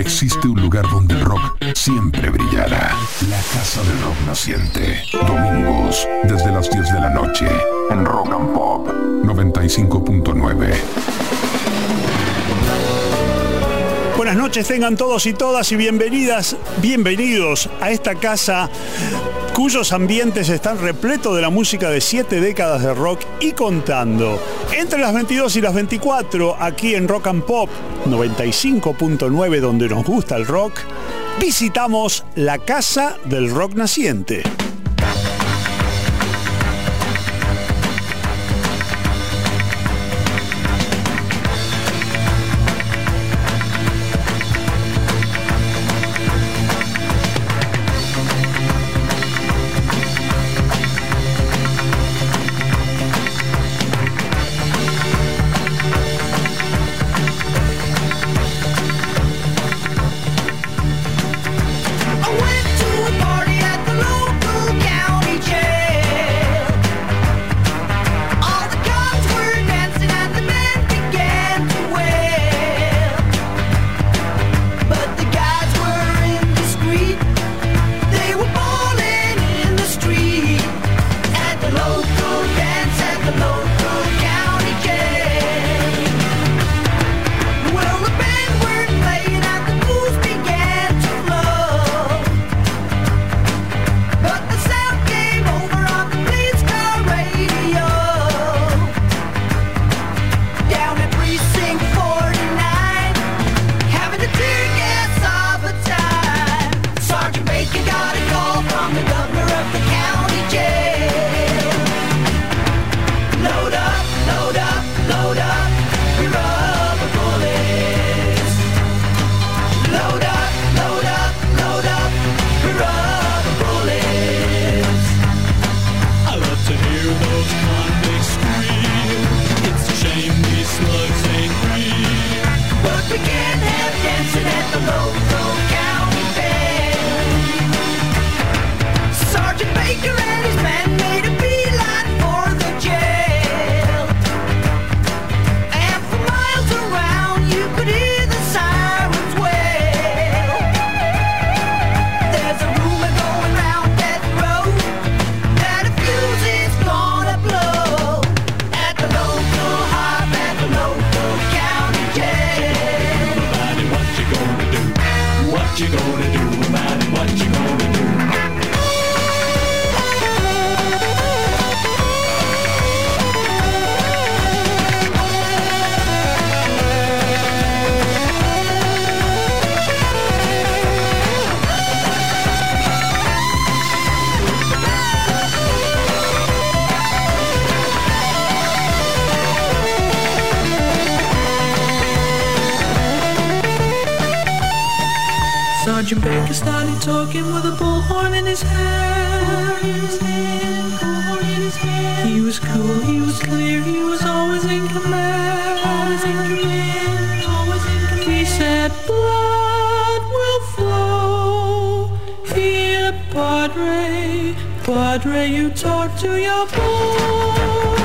existe un lugar donde el rock siempre brillará. La Casa del Rock Naciente. Domingos, desde las 10 de la noche, en Rock and Pop 95.9. Buenas noches tengan todos y todas y bienvenidas, bienvenidos a esta casa cuyos ambientes están repletos de la música de siete décadas de rock y contando. Entre las 22 y las 24, aquí en Rock and Pop 95.9, donde nos gusta el rock, visitamos la Casa del Rock Naciente. that blood will flow. Here, Padre, Padre, you talk to your boy.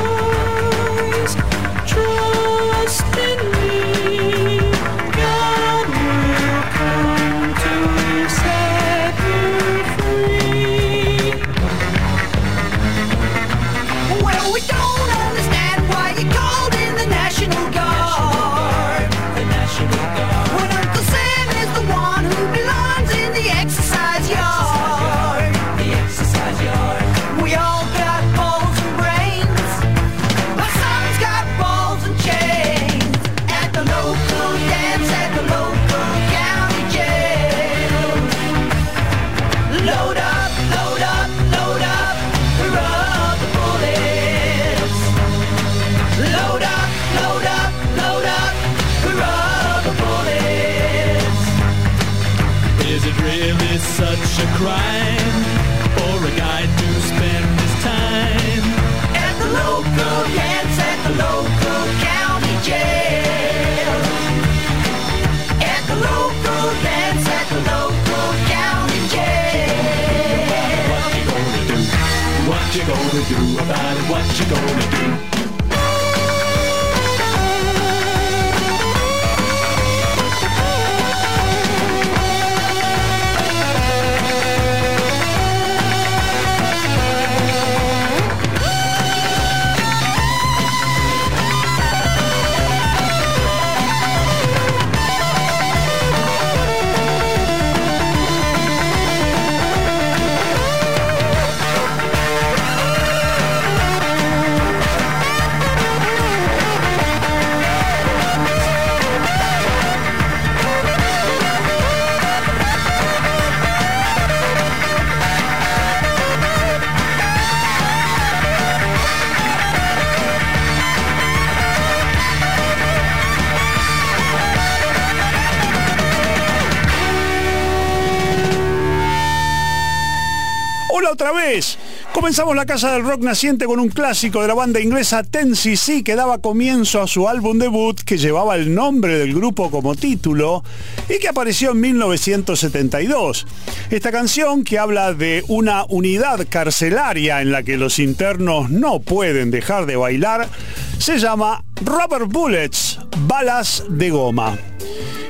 Otra vez. Comenzamos la Casa del Rock naciente con un clásico de la banda inglesa Ten CC que daba comienzo a su álbum debut que llevaba el nombre del grupo como título y que apareció en 1972. Esta canción que habla de una unidad carcelaria en la que los internos no pueden dejar de bailar se llama Rubber Bullets, balas de goma.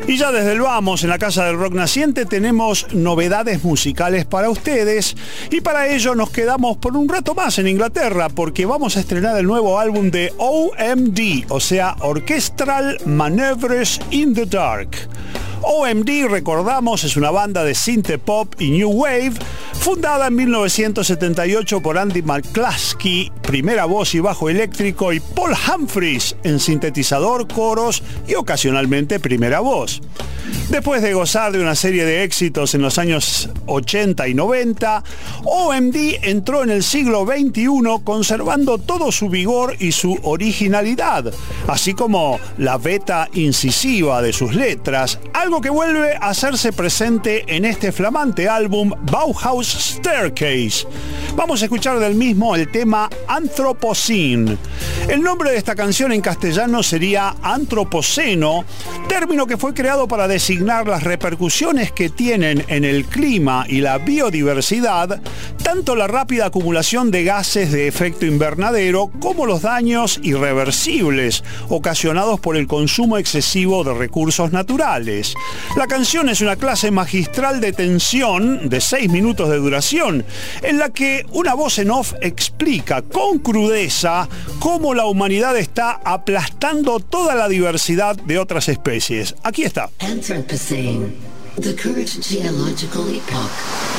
Y ya desde el vamos, en la Casa del Rock Naciente, tenemos novedades musicales para ustedes. Y para ello nos quedamos por un rato más en Inglaterra, porque vamos a estrenar el nuevo álbum de OMD, o sea, Orchestral Maneuvers in the Dark. OMD, recordamos, es una banda de synth pop y new wave fundada en 1978 por Andy McCluskey, primera voz y bajo eléctrico, y Paul Humphries en sintetizador, coros y ocasionalmente primera voz. Después de gozar de una serie de éxitos en los años 80 y 90, OMD entró en el siglo XXI conservando todo su vigor y su originalidad, así como la beta incisiva de sus letras, algo que vuelve a hacerse presente en este flamante álbum Bauhaus Staircase. Vamos a escuchar del mismo el tema Anthropocene. El nombre de esta canción en castellano sería Antropoceno, término que fue creado para designar las repercusiones que tienen en el clima y la biodiversidad, tanto la rápida acumulación de gases de efecto invernadero como los daños irreversibles ocasionados por el consumo excesivo de recursos naturales. La canción es una clase magistral de tensión de 6 minutos de duración, en la que una voz en off explica con crudeza cómo la humanidad está aplastando toda la diversidad de otras especies. Aquí está. Anthropocene, the current geological epoch.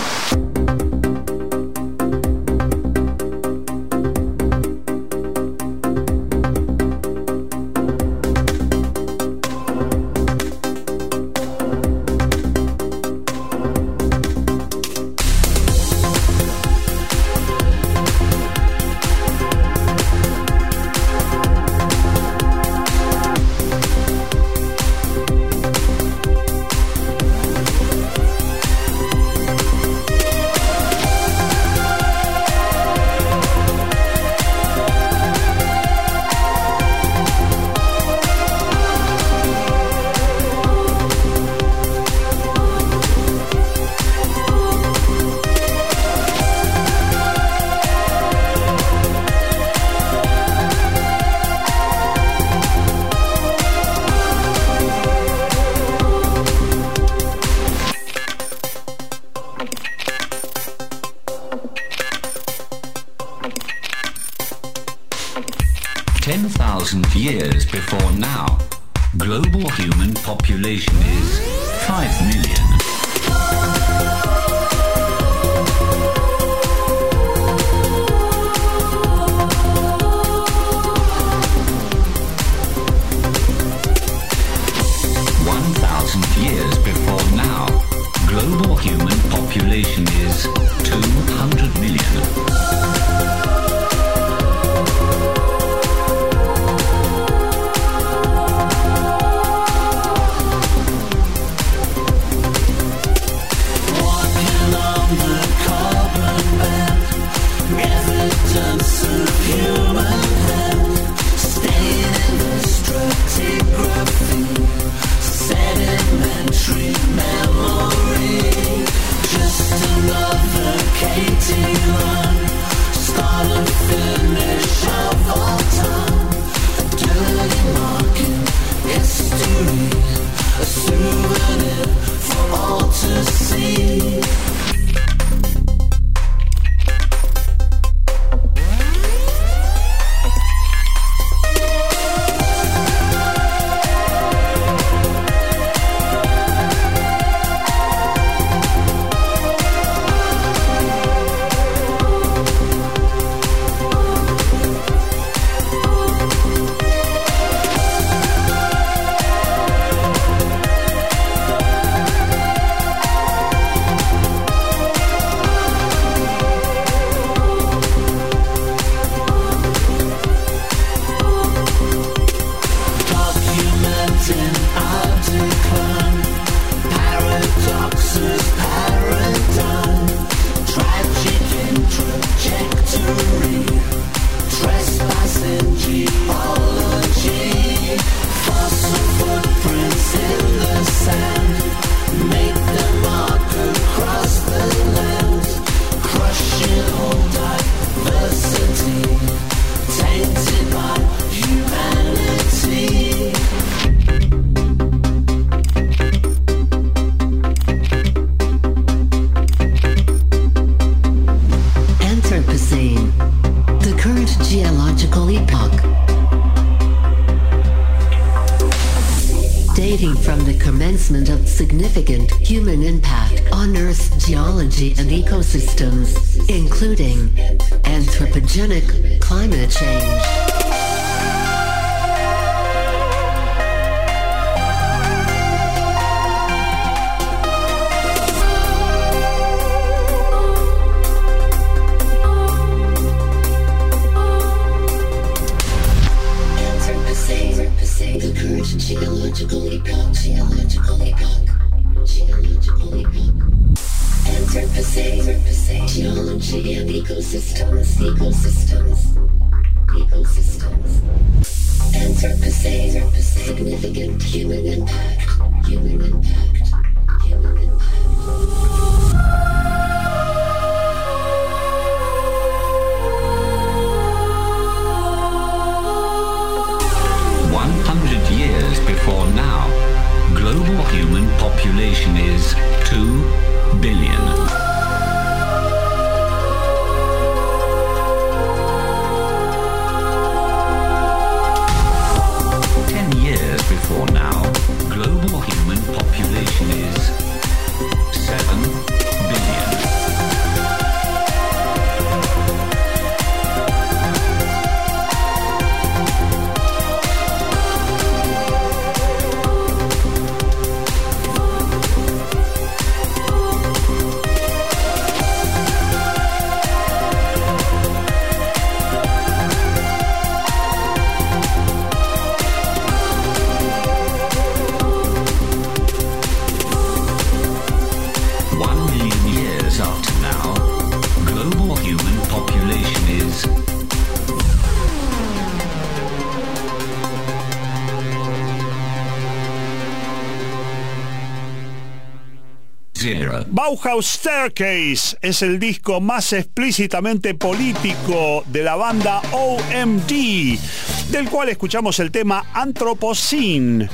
Bauhaus Staircase es el disco más explícitamente político de la banda OMD, del cual escuchamos el tema Anthropocene.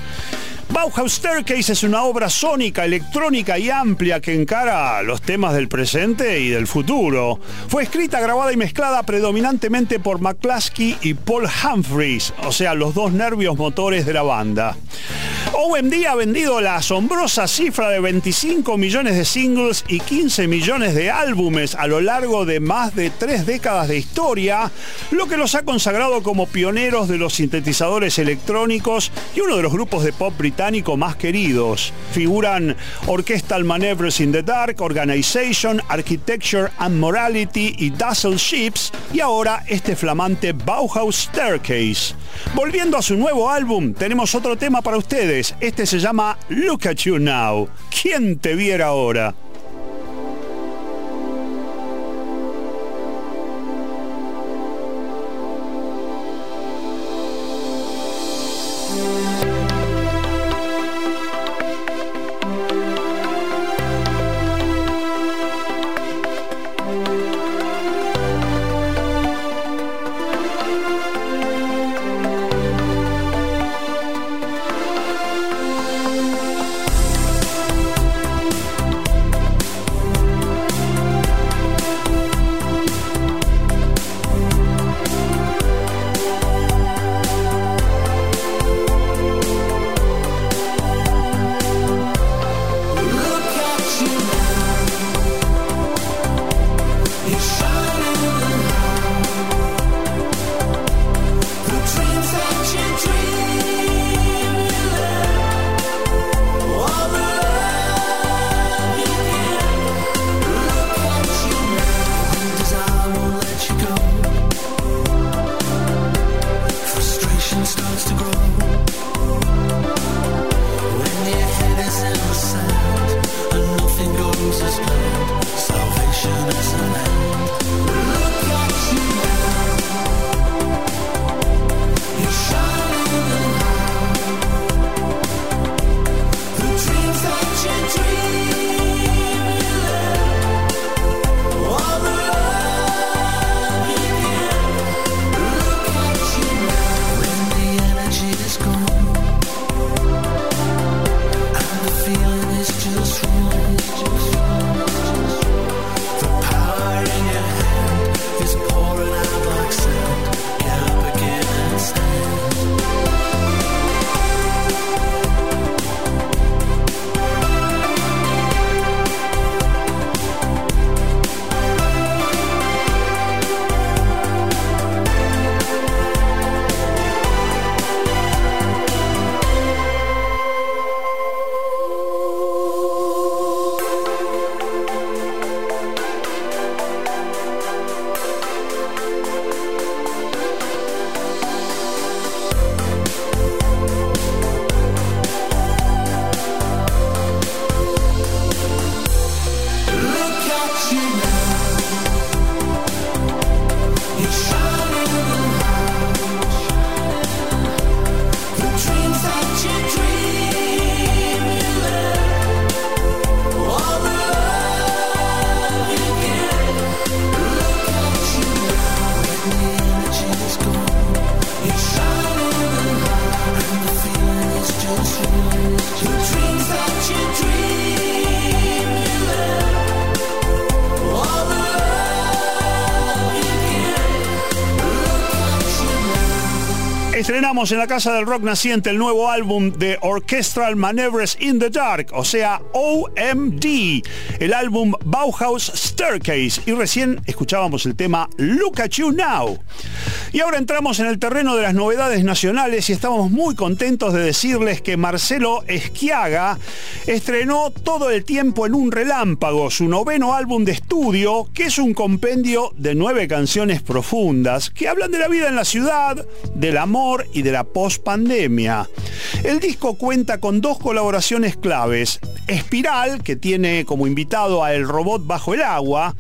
Bauhaus Staircase es una obra sónica, electrónica y amplia que encara los temas del presente y del futuro. Fue escrita, grabada y mezclada predominantemente por McCluskey y Paul Humphries, o sea, los dos nervios motores de la banda. OMD ha vendido la asombrosa cifra de 25 millones de singles y 15 millones de álbumes a lo largo de más de tres décadas de historia, lo que los ha consagrado como pioneros de los sintetizadores electrónicos y uno de los grupos de pop británico más queridos. Figuran Orchestral Maneuvers in the Dark, Organization, Architecture and Morality y Dazzle Ships y ahora este flamante Bauhaus Staircase. Volviendo a su nuevo álbum, tenemos otro tema para ustedes. Este se llama Look at You Now. ¿Quién te viera ahora? you Estrenamos en la Casa del Rock Naciente el nuevo álbum de Orchestral Maneuvers in the Dark, o sea, OMD, el álbum Bauhaus Staircase. Y recién escuchábamos el tema Look at You Now. Y ahora entramos en el terreno de las novedades nacionales y estamos muy contentos de decirles que Marcelo Esquiaga estrenó todo el tiempo en un relámpago, su noveno álbum de estudio, que es un compendio de nueve canciones profundas que hablan de la vida en la ciudad, del amor y de la post-pandemia. El disco cuenta con dos colaboraciones claves. Espiral, que tiene como invitado a El Robot Bajo el Agua,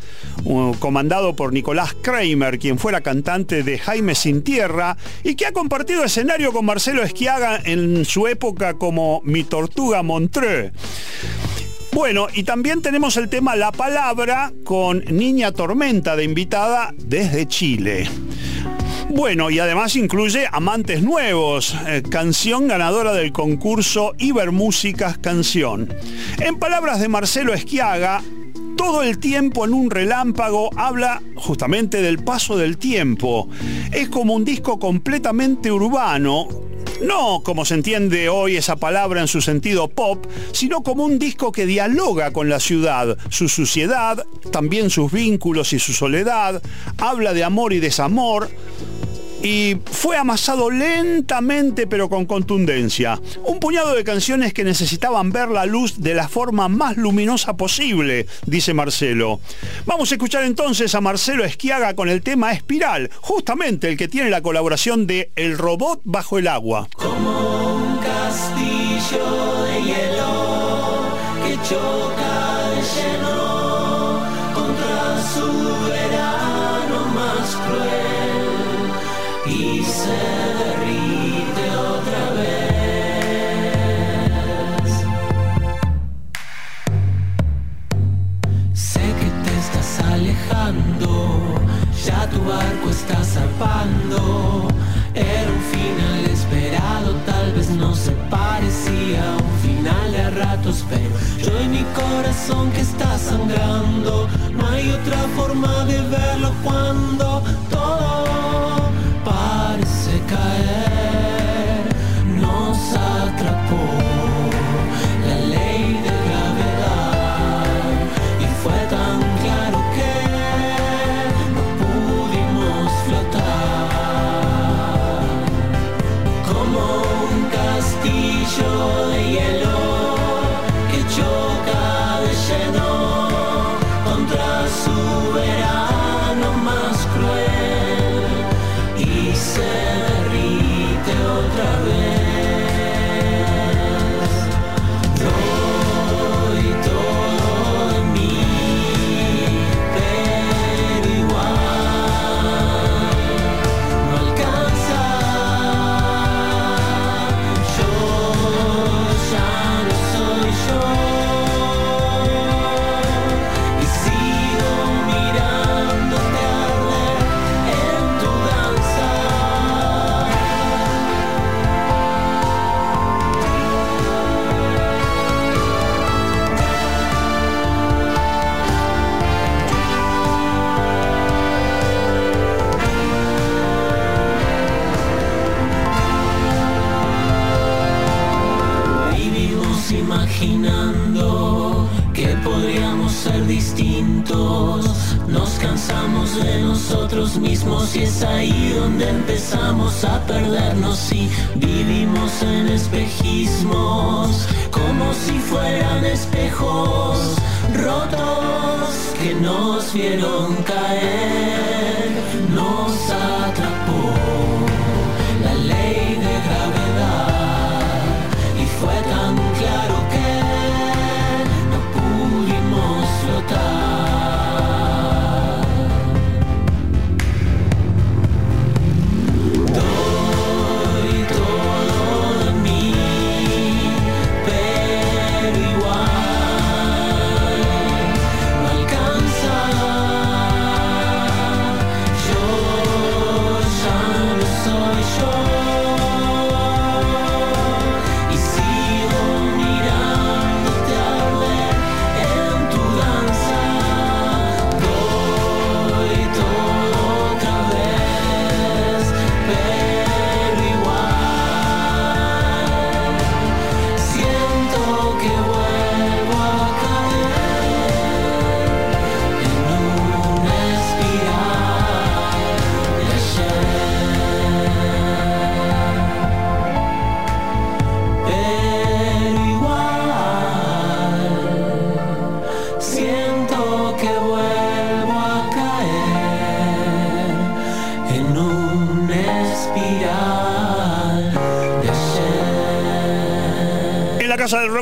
comandado por Nicolás Kramer, quien fuera cantante de Jaime Sin Tierra, y que ha compartido escenario con Marcelo Esquiaga en su época como Mi Tortuga Montreux. Bueno, y también tenemos el tema La Palabra con Niña Tormenta de invitada desde Chile. Bueno, y además incluye Amantes Nuevos, eh, canción ganadora del concurso Ibermúsicas Canción. En palabras de Marcelo Esquiaga, todo el tiempo en un relámpago habla justamente del paso del tiempo. Es como un disco completamente urbano, no como se entiende hoy esa palabra en su sentido pop, sino como un disco que dialoga con la ciudad, su suciedad, también sus vínculos y su soledad, habla de amor y desamor, y fue amasado lentamente pero con contundencia. Un puñado de canciones que necesitaban ver la luz de la forma más luminosa posible, dice Marcelo. Vamos a escuchar entonces a Marcelo Esquiaga con el tema Espiral, justamente el que tiene la colaboración de El Robot Bajo el Agua. Como un castillo de hielo que tu barco está zarpando. Era un final esperado, tal vez no se parecía a un final de ratos, pero yo y mi corazón que está sangrando, no hay otra forma de verlo cuando todo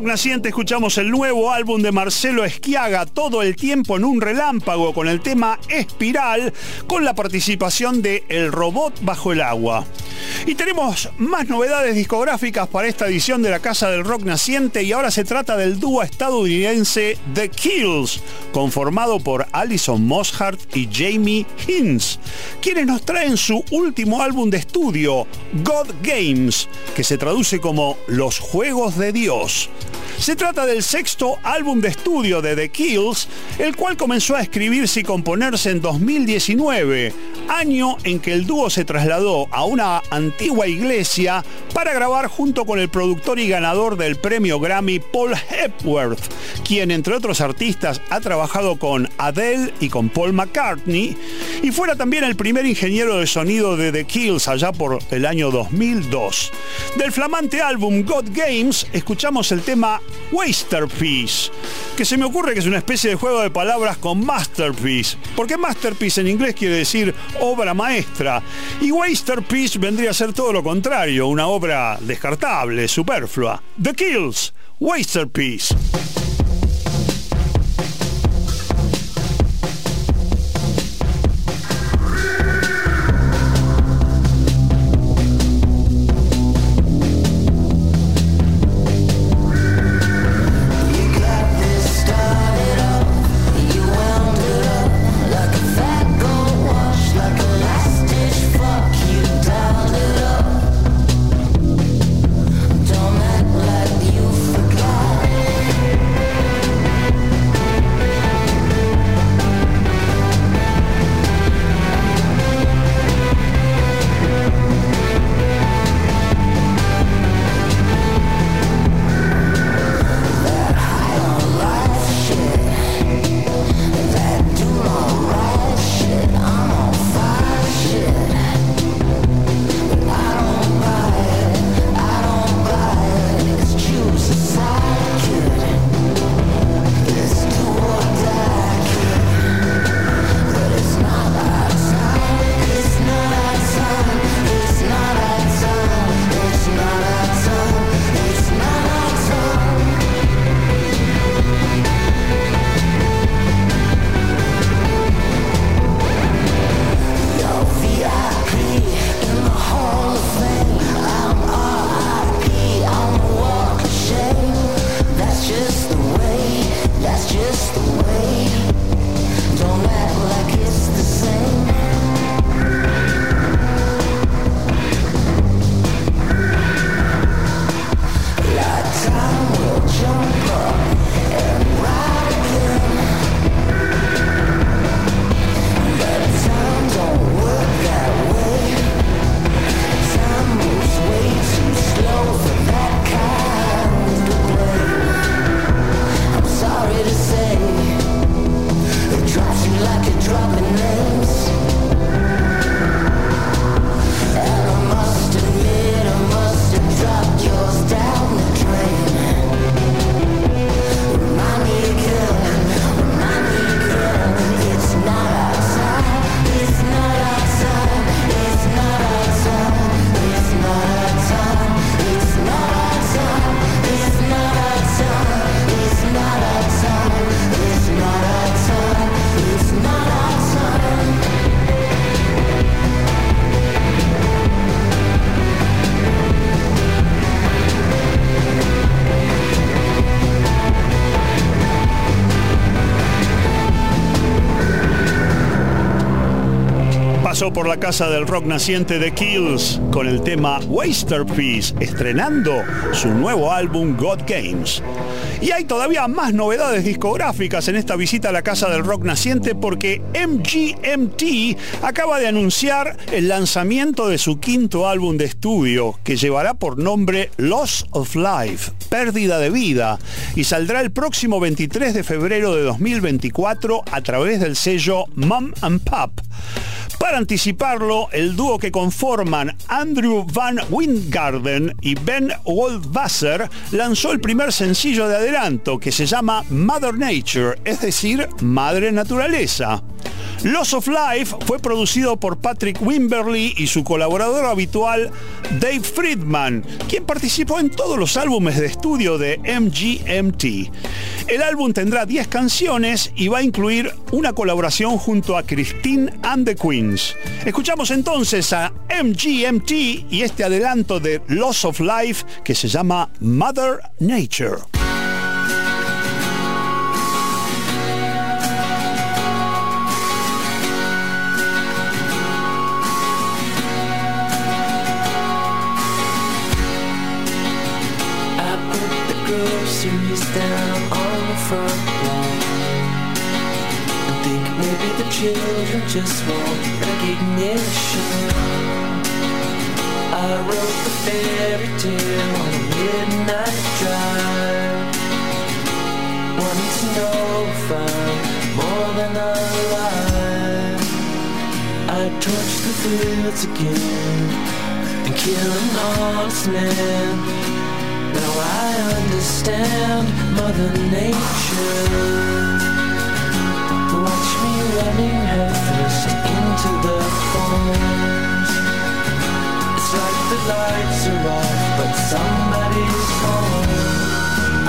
Naciente escuchamos el nuevo álbum de Marcelo Esquiaga, Todo el tiempo en un relámpago, con el tema Espiral, con la participación de El Robot Bajo el Agua. Y tenemos más novedades discográficas para esta edición de la Casa del Rock Naciente y ahora se trata del dúo estadounidense The Kills, conformado por Alison Mosshart y Jamie Hinz, quienes nos traen su último álbum de estudio, God Games, que se traduce como Los Juegos de Dios. Se trata del sexto álbum de estudio de The Kills, el cual comenzó a escribirse y componerse en 2019, año en que el dúo se trasladó a una antigua iglesia para grabar junto con el productor y ganador del premio Grammy Paul Hepworth, quien entre otros artistas ha trabajado con Adele y con Paul McCartney, y fuera también el primer ingeniero de sonido de The Kills allá por el año 2002. Del flamante álbum God Games escuchamos el tema Wasterpiece, que se me ocurre que es una especie de juego de palabras con masterpiece, porque masterpiece en inglés quiere decir obra maestra, y Wasterpiece vendría a ser todo lo contrario, una obra descartable, superflua. The Kills, Wasterpiece. Por la casa del rock naciente de Kills con el tema Wasterpiece, estrenando su nuevo álbum God Games. Y hay todavía más novedades discográficas en esta visita a la casa del rock naciente porque MGMT acaba de anunciar el lanzamiento de su quinto álbum de estudio que llevará por nombre Loss of Life, pérdida de vida, y saldrá el próximo 23 de febrero de 2024 a través del sello Mum and Pop. Para anticiparlo, el dúo que conforman Andrew Van Winggarden y Ben Waldwasser lanzó el primer sencillo de adelanto que se llama Mother Nature, es decir, Madre Naturaleza. Loss of Life fue producido por Patrick Wimberly y su colaborador habitual Dave Friedman, quien participó en todos los álbumes de estudio de MGMT. El álbum tendrá 10 canciones y va a incluir una colaboración junto a Christine and the Queens. Escuchamos entonces a MGMT y este adelanto de Loss of Life que se llama Mother Nature. Front lawn. And think maybe the children just want recognition. I wrote the fairy tale on a midnight drive. Wanting to know if I'm more than alive. I torch the fields again and kill an honest man. Now I understand Mother Nature. Watch me running headfirst into the thorns. It's like the lights are off, but somebody's home.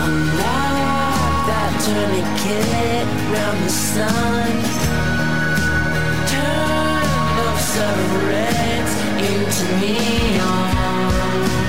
I'm like that tourniquet round the sun. Turn those cigarettes into neon.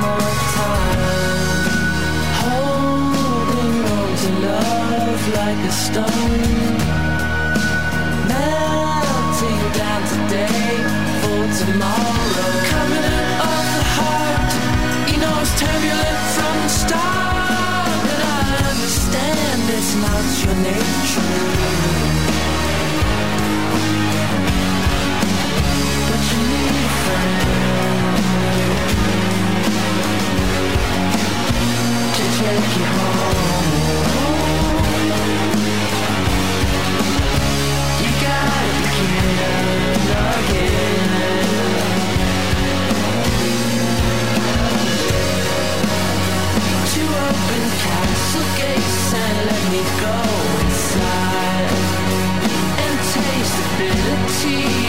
like a stone. Melting down today for tomorrow. Coming of the heart, you know it's turbulent from the start. But I understand it's not your nature. But you need a friend to take you home. Go inside and taste the bitter tea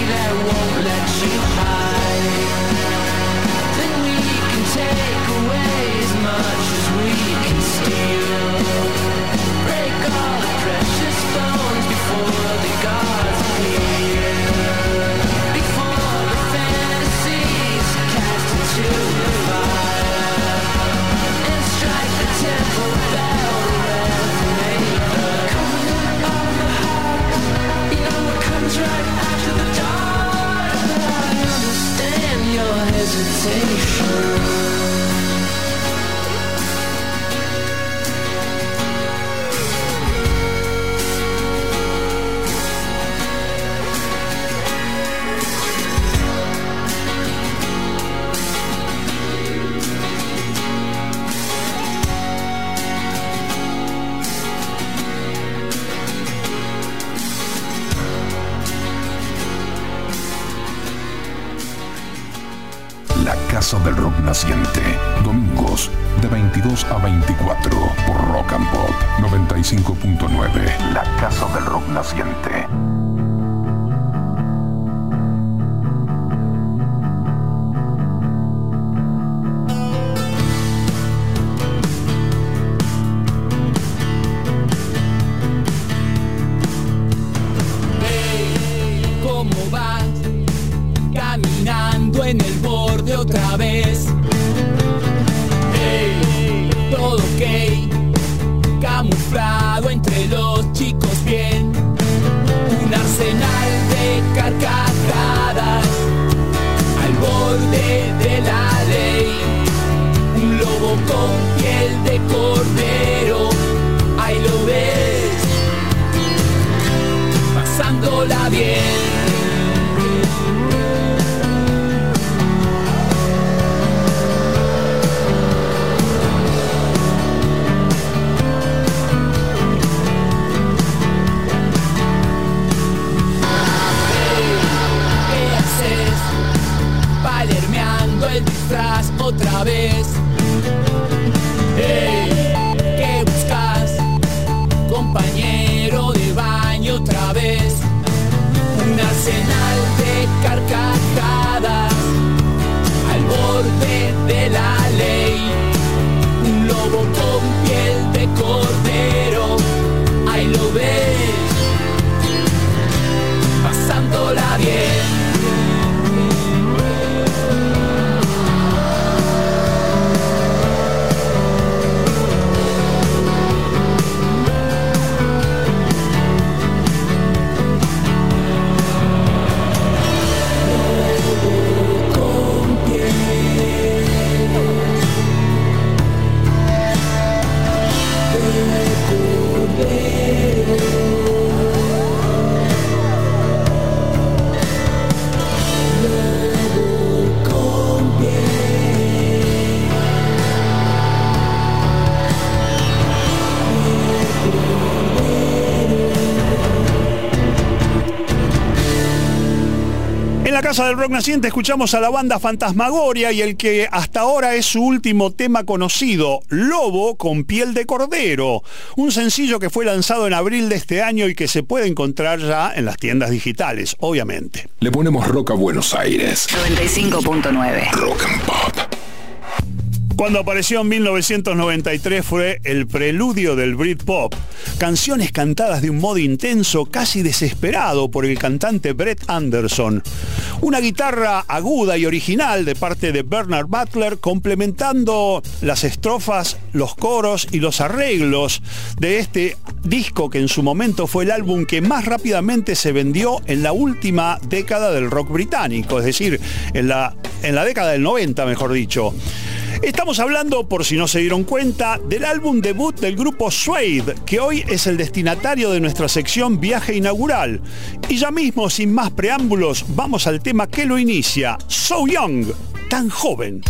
Casa del Rock Naciente escuchamos a la banda Fantasmagoria y el que hasta ahora es su último tema conocido, Lobo con piel de cordero, un sencillo que fue lanzado en abril de este año y que se puede encontrar ya en las tiendas digitales, obviamente. Le ponemos rock a Buenos Aires. 95.9. Rock and Pop. Cuando apareció en 1993 fue el preludio del Britpop, canciones cantadas de un modo intenso, casi desesperado por el cantante Brett Anderson. Una guitarra aguda y original de parte de Bernard Butler complementando las estrofas, los coros y los arreglos de este disco que en su momento fue el álbum que más rápidamente se vendió en la última década del rock británico, es decir, en la, en la década del 90, mejor dicho. Estamos hablando, por si no se dieron cuenta, del álbum debut del grupo Suede, que hoy es el destinatario de nuestra sección Viaje Inaugural. Y ya mismo, sin más preámbulos, vamos al tema que lo inicia, So Young, tan joven.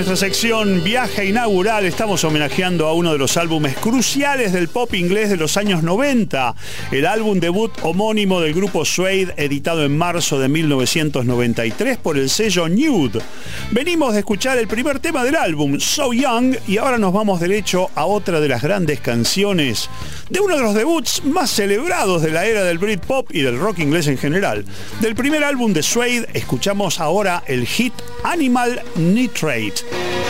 Nuestra sección Viaje Inaugural estamos homenajeando a uno de los álbumes cruciales del pop inglés de los años 90, el álbum debut homónimo del grupo Suede, editado en marzo de 1993 por el sello Nude. Venimos de escuchar el primer tema del álbum, So Young, y ahora nos vamos derecho a otra de las grandes canciones de uno de los debuts más celebrados de la era del Britpop y del rock inglés en general. Del primer álbum de Suede escuchamos ahora el hit Animal Nitrate.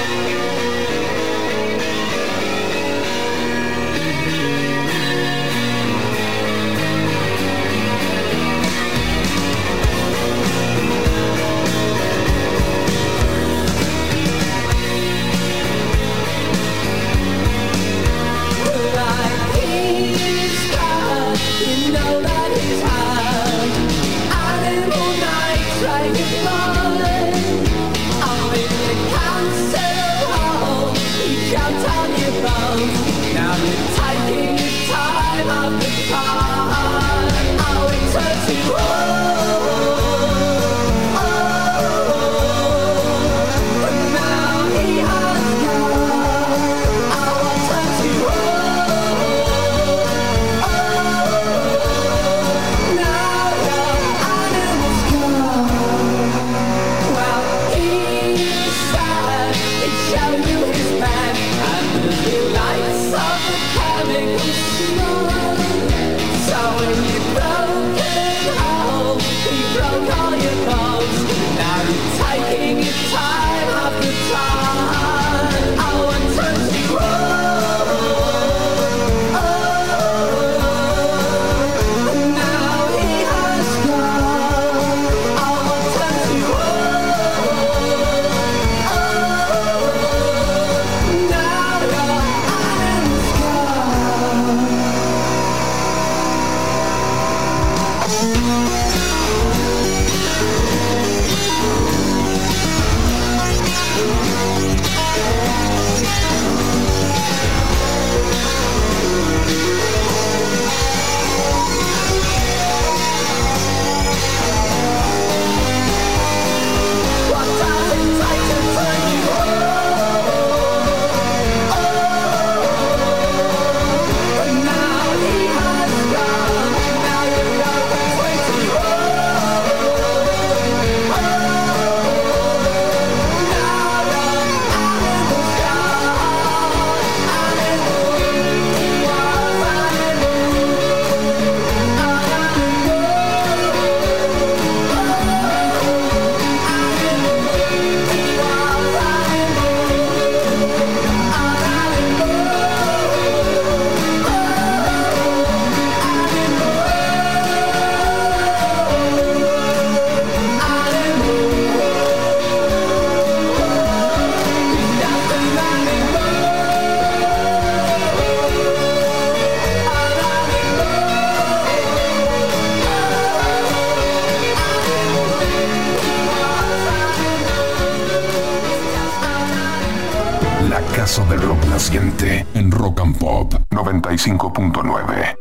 95.9.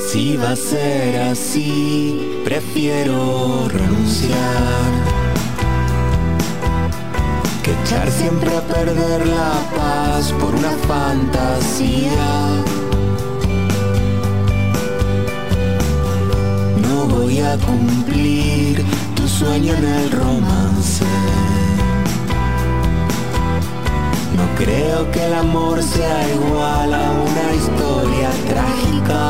Si va a ser así, prefiero renunciar. Que echar siempre a perder la paz por una fantasía. No voy a cumplir sueño en el romance. No creo que el amor sea igual a una historia trágica.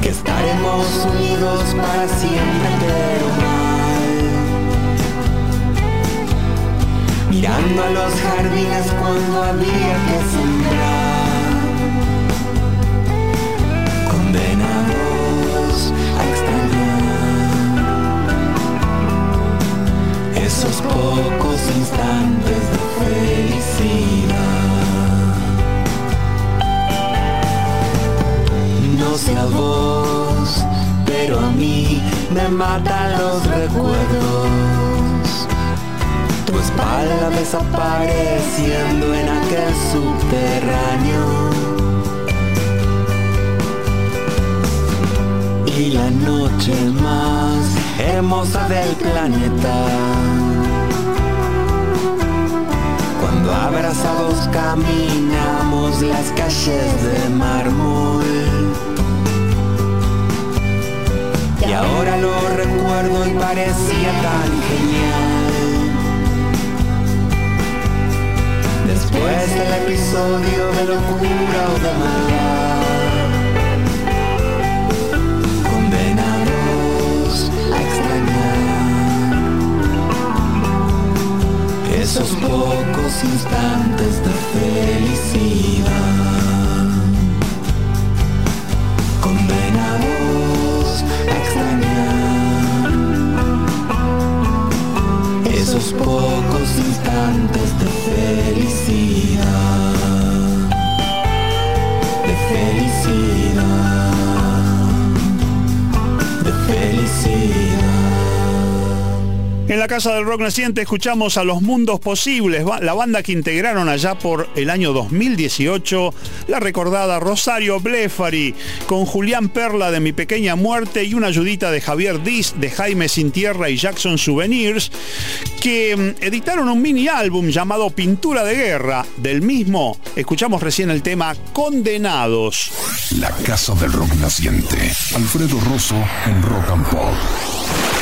Que estaremos unidos para siempre, pero mal. Mirando a los jardines cuando había que sembrar. esos pocos instantes de felicidad. No sé a vos, pero a mí me matan los recuerdos. Tu espalda desapareciendo en aquel subterráneo. y la noche más hermosa del planeta. Abrazados caminamos las calles de mármol. Y ahora lo recuerdo y parecía tan genial. Después del episodio de locura o de maldad. Esos pocos instantes de felicidad. Condenados a extrañar esos pocos instantes de felicidad, de felicidad, de felicidad. En la Casa del Rock Naciente escuchamos a Los Mundos Posibles, la banda que integraron allá por el año 2018, la recordada Rosario Blefari, con Julián Perla de Mi Pequeña Muerte y una ayudita de Javier Diz, de Jaime Sin Tierra y Jackson Souvenirs, que mm, editaron un mini álbum llamado Pintura de Guerra. Del mismo, escuchamos recién el tema Condenados. La Casa del Rock Naciente. Alfredo Rosso en Rock and Pop.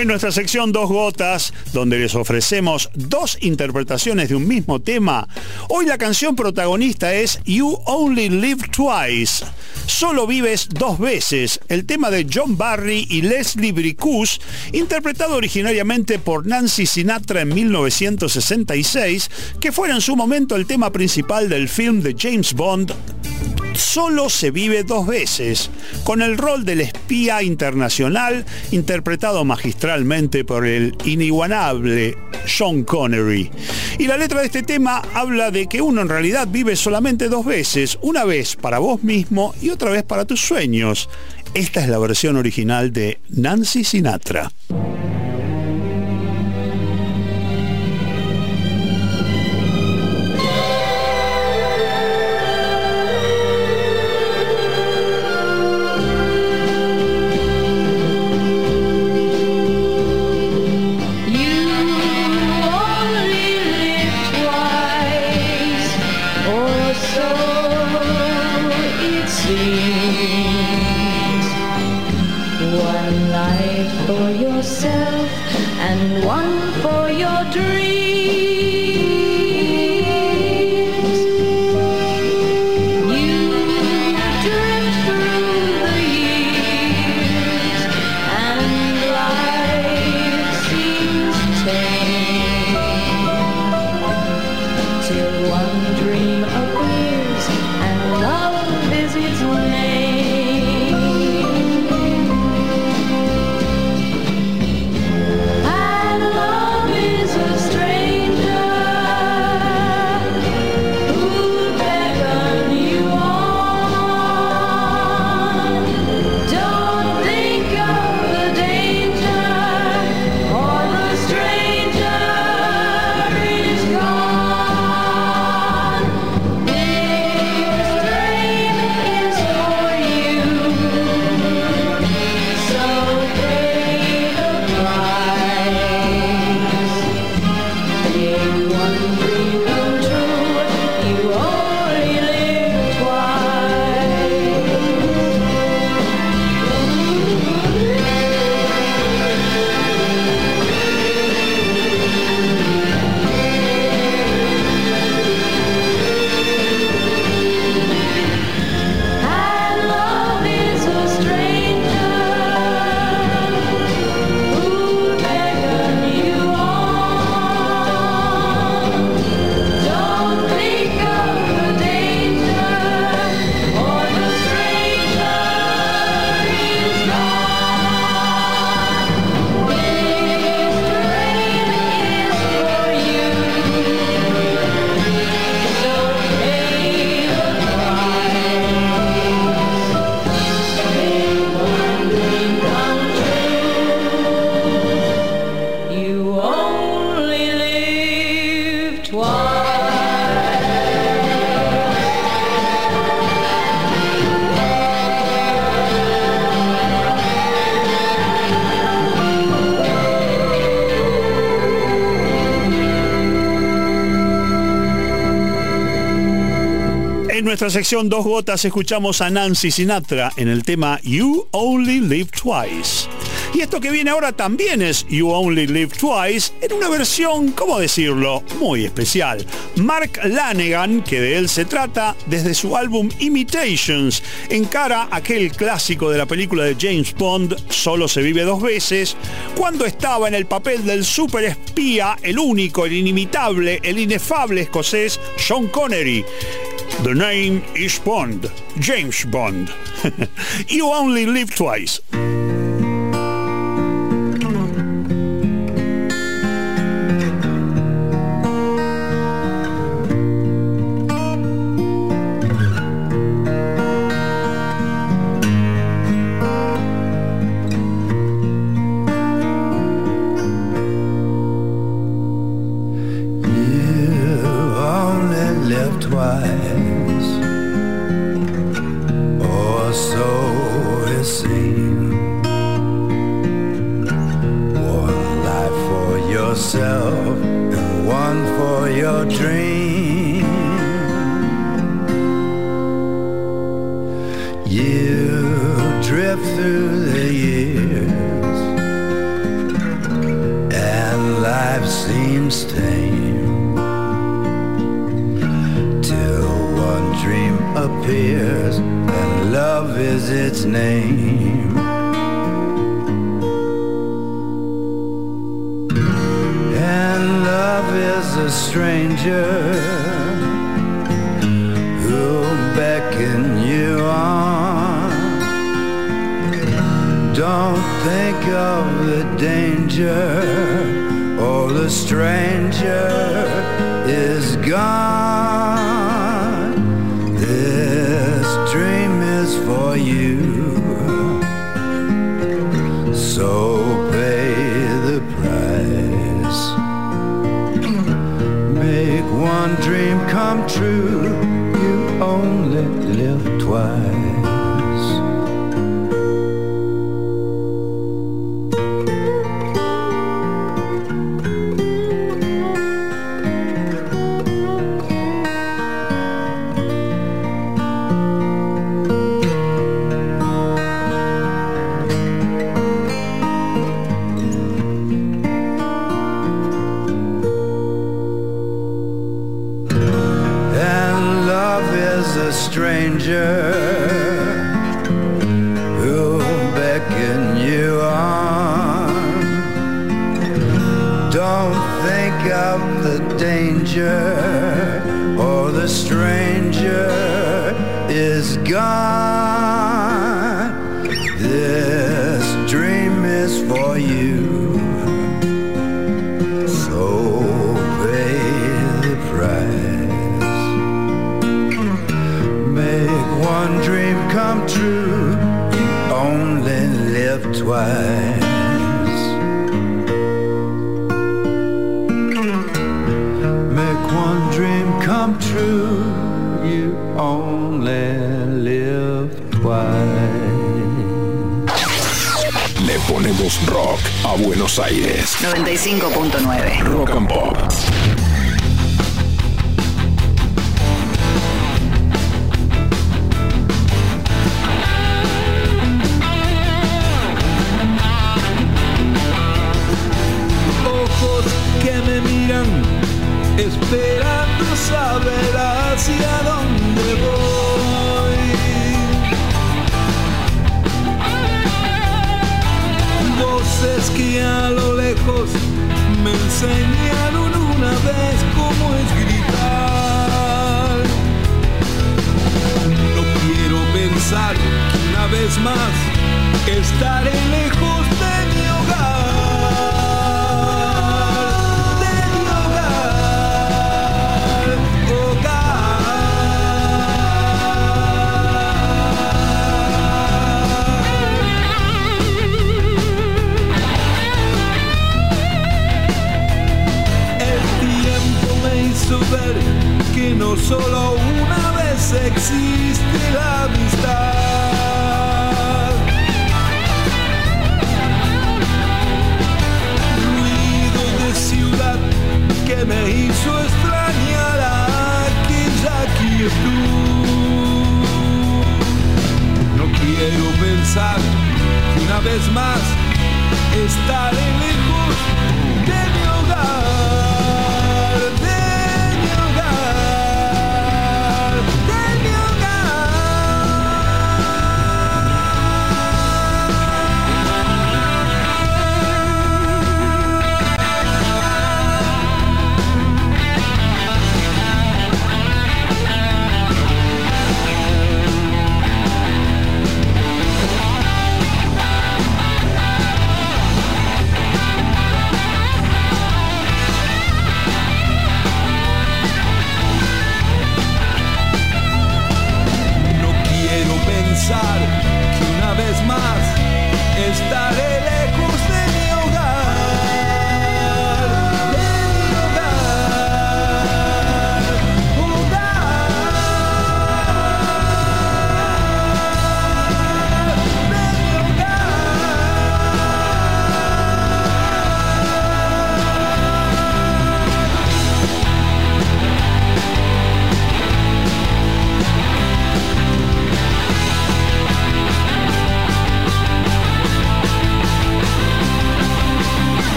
En nuestra sección Dos Gotas, donde les ofrecemos dos interpretaciones de un mismo tema, hoy la canción protagonista es You Only Live Twice. Solo vives dos veces, el tema de John Barry y Leslie Bricus, interpretado originariamente por Nancy Sinatra en 1966, que fuera en su momento el tema principal del film de James Bond Solo se vive dos veces, con el rol del espía internacional interpretado magistralmente por el inigualable Sean Connery. Y la letra de este tema habla de que uno en realidad vive solamente dos veces, una vez para vos mismo y otra vez para tus sueños. Esta es la versión original de Nancy Sinatra. Sección Dos Gotas escuchamos a Nancy Sinatra en el tema You Only Live Twice. Y esto que viene ahora también es You Only Live Twice en una versión, ¿cómo decirlo?, muy especial. Mark Lanegan, que de él se trata, desde su álbum Imitations, encara aquel clásico de la película de James Bond, Solo se vive dos veces, cuando estaba en el papel del super espía, el único, el inimitable, el inefable escocés Sean Connery. The name is Bond, James Bond. you only live twice. Of the danger, or the stranger is gone. This dream is for you. So pay the price. Make one dream come true. You only live twice. Rock a Buenos Aires. 95.9. Rock and Pop.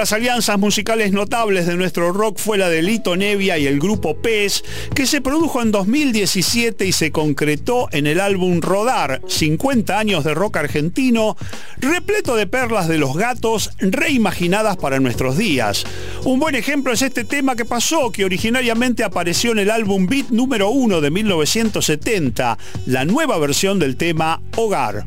Las alianzas musicales notables de nuestro rock fue la de Lito Nevia y el grupo PES, que se produjo en 2017 y se concretó en el álbum Rodar, 50 años de rock argentino, repleto de perlas de los gatos reimaginadas para nuestros días. Un buen ejemplo es este tema que pasó, que originariamente apareció en el álbum Beat número 1 de 1970, la nueva versión del tema Hogar.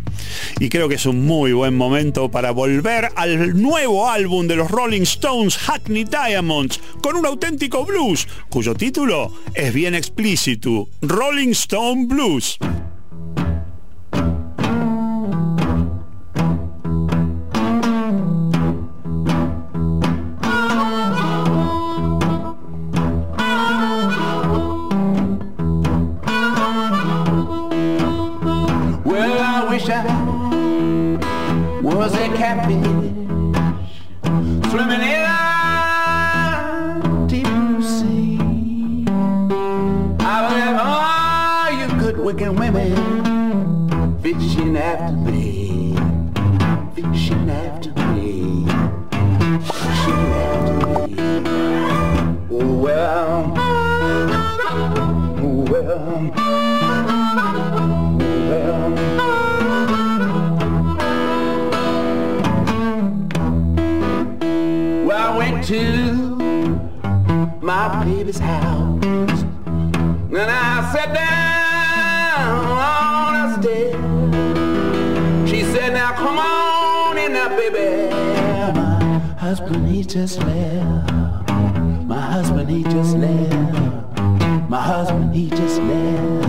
Y creo que es un muy buen momento para volver al nuevo álbum de los Rolling Stones Hackney Diamonds con un auténtico blues cuyo título es bien explícito, Rolling Stone Blues. Baby's house and I sat down on a step. She said, Now come on in now, baby. My husband, he just left. My husband, he just left. My husband, he just left.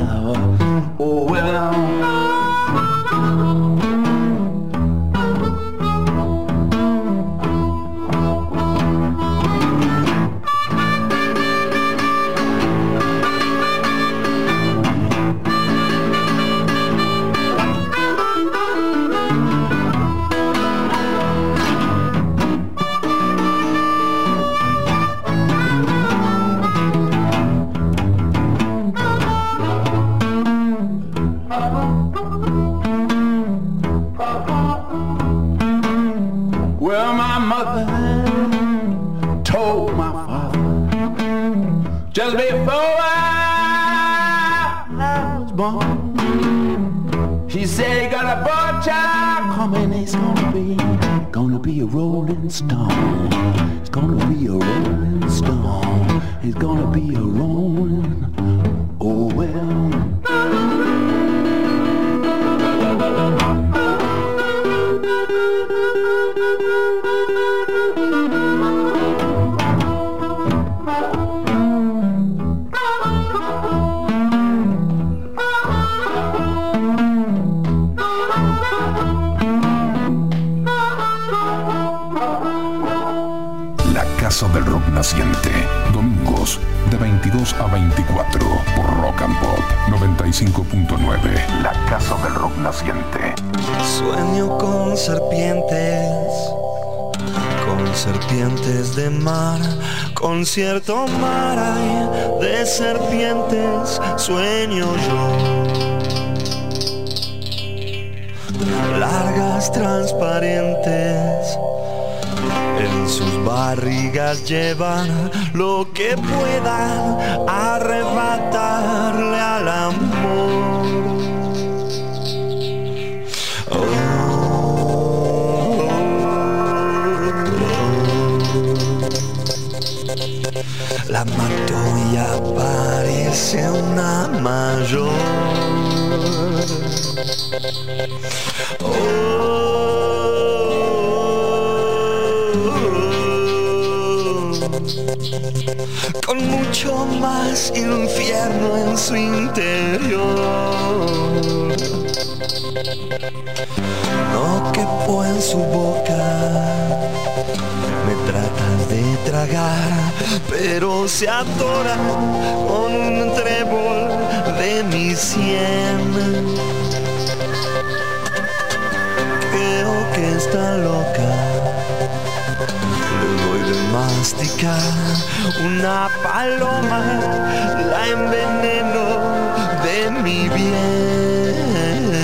Be a rolling stone. It's gonna be a rolling stone. It's gonna be a rolling. Casa del Rock Naciente. Domingos, de 22 a 24 por Rock and Pop 95.9. La casa del rock naciente. Sueño con serpientes, con serpientes de mar, con cierto mar hay de serpientes, sueño yo. Largas transparentes, en sus barrigas llevan lo que puedan arrebatarle al amor. La mató y aparece una mayor. Con mucho más infierno en su interior. No quepo en su boca. Me tratas de tragar, pero se atora con un trébol de mi sien. Creo que está loca. De masticar una paloma, la enveneno de mi bien.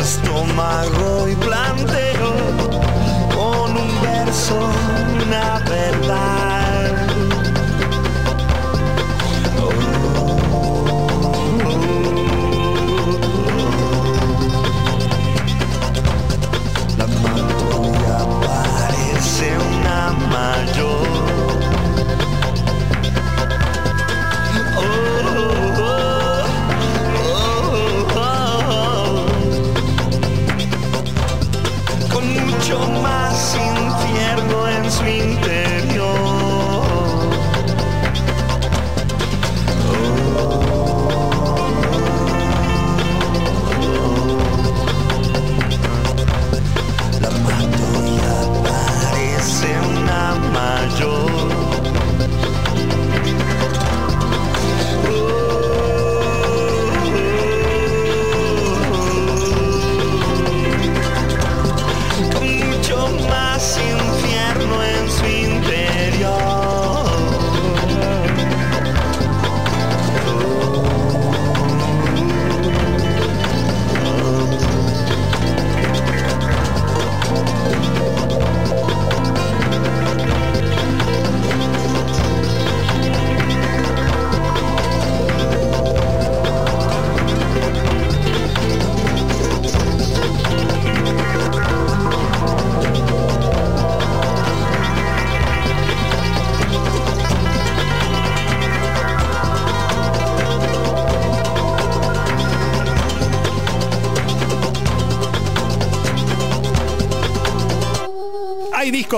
Estómago y planteo con un verso una verdad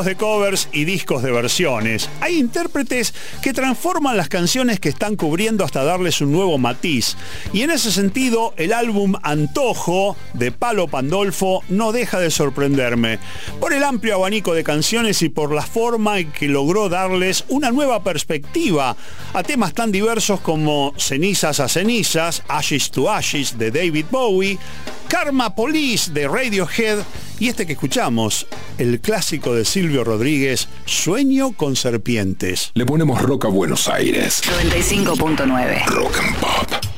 de covers y discos de versiones. Hay intérpretes que transforman las canciones que están cubriendo hasta darles un nuevo matiz. Y en ese sentido, el álbum Antojo de Palo Pandolfo no deja de sorprenderme. Por el amplio abanico de canciones y por la forma en que logró darles una nueva perspectiva a temas tan diversos como Cenizas a Cenizas, Ashes to Ashes de David Bowie, Karma Police de Radiohead y este que escuchamos, el clásico de Silvio Rodríguez, Sueño con serpientes. Le ponemos rock a Buenos Aires. 95.9. Rock and Pop.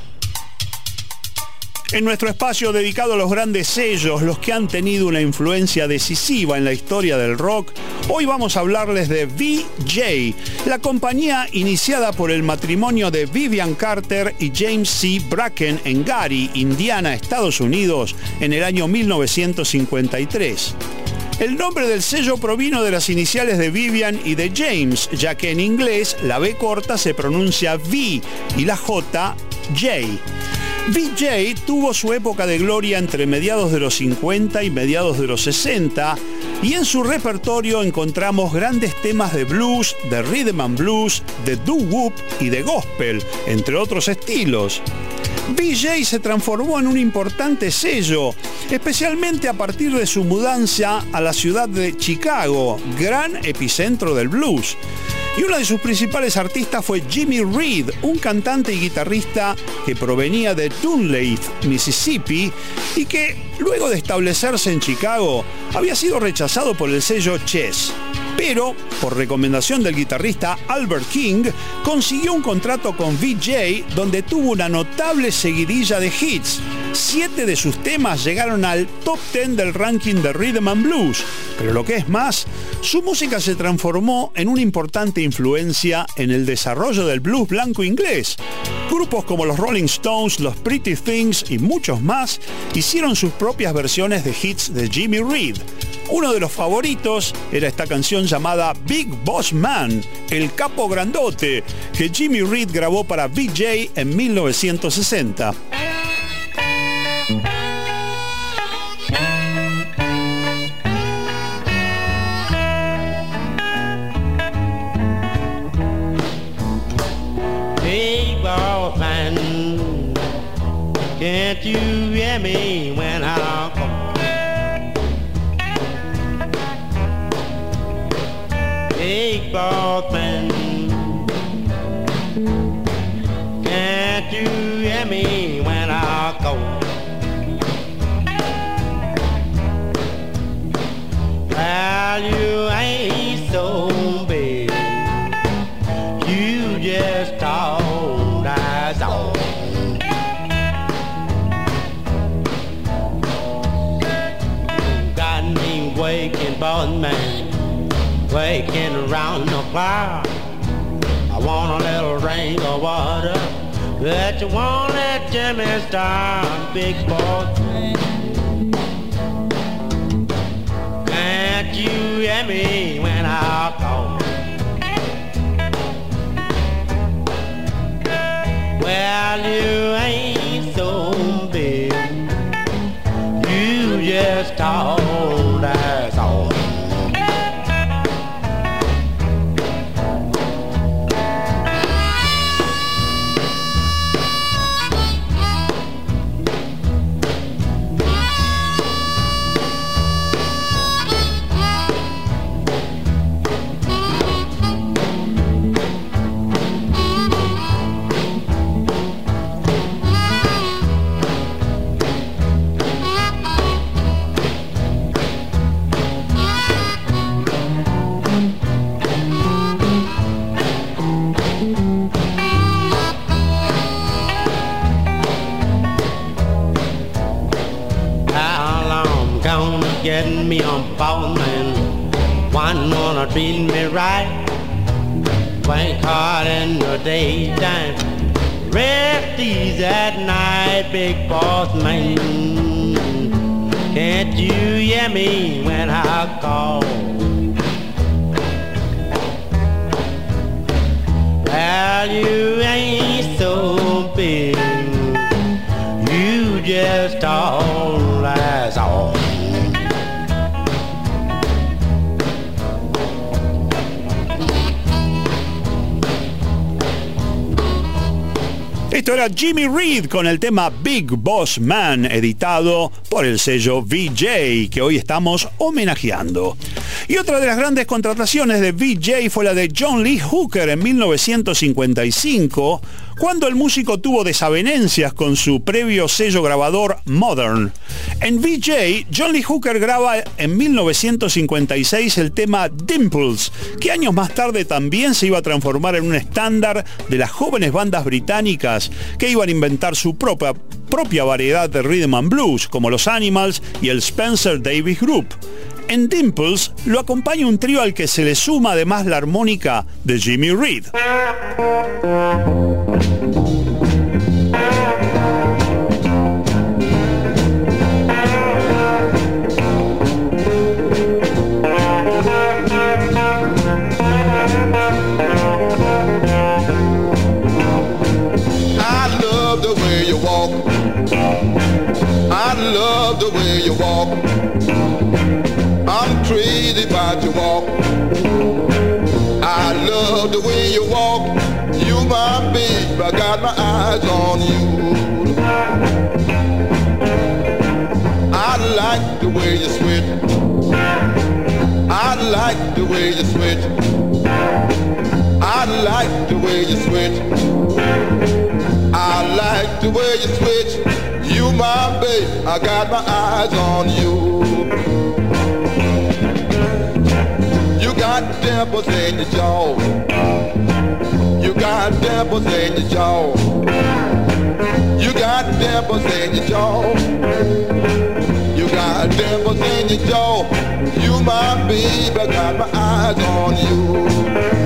En nuestro espacio dedicado a los grandes sellos, los que han tenido una influencia decisiva en la historia del rock, hoy vamos a hablarles de VJ, la compañía iniciada por el matrimonio de Vivian Carter y James C. Bracken en Gary, Indiana, Estados Unidos, en el año 1953. El nombre del sello provino de las iniciales de Vivian y de James, ya que en inglés la B corta se pronuncia V y la J J. VJ tuvo su época de gloria entre mediados de los 50 y mediados de los 60 y en su repertorio encontramos grandes temas de blues, de rhythm and blues, de doo-wop y de gospel, entre otros estilos. VJ se transformó en un importante sello, especialmente a partir de su mudanza a la ciudad de Chicago, gran epicentro del blues. Y uno de sus principales artistas fue Jimmy Reed, un cantante y guitarrista que provenía de Dunleith, Mississippi, y que, luego de establecerse en Chicago, había sido rechazado por el sello Chess. Pero, por recomendación del guitarrista Albert King, consiguió un contrato con VJ donde tuvo una notable seguidilla de hits. Siete de sus temas llegaron al top 10 del ranking de Rhythm and Blues, pero lo que es más, su música se transformó en una importante influencia en el desarrollo del blues blanco inglés. Grupos como los Rolling Stones, los Pretty Things y muchos más hicieron sus propias versiones de hits de Jimmy Reed. Uno de los favoritos era esta canción llamada Big Boss Man, el capo grandote, que Jimmy Reed grabó para VJ en 1960. Big boss man, can't you hear me when I call? Big boss around the clock. I want a little rain or water, but you won't let Jimmy start, big boss. Can't you hear me when I call? Well, you ain't so big. You just told get me on phone man? One wanna treat me right. Work hard in the daytime. Rest easy at night, big boss man. Can't you hear me when I call? Well, you ain't so big. You just era Jimmy Reed con el tema Big Boss Man, editado por el sello VJ, que hoy estamos homenajeando. Y otra de las grandes contrataciones de VJ fue la de John Lee Hooker en 1955, cuando el músico tuvo desavenencias con su previo sello grabador Modern. En VJ, John Lee Hooker graba en 1956 el tema Dimples, que años más tarde también se iba a transformar en un estándar de las jóvenes bandas británicas que iban a inventar su propia, propia variedad de rhythm and blues, como los Animals y el Spencer Davis Group. En Dimples lo acompaña un trío al que se le suma además la armónica de Jimmy Reed. Eyes on you. I like the way you switch. I like the way you switch. I like the way you switch. I like the way you switch. You my babe, I got my eyes on you. You got dimples in your jaw. You got dimples in your jaw. You got dimples in your jaw. You got dimples in your jaw. You my babe, I got my eyes on you.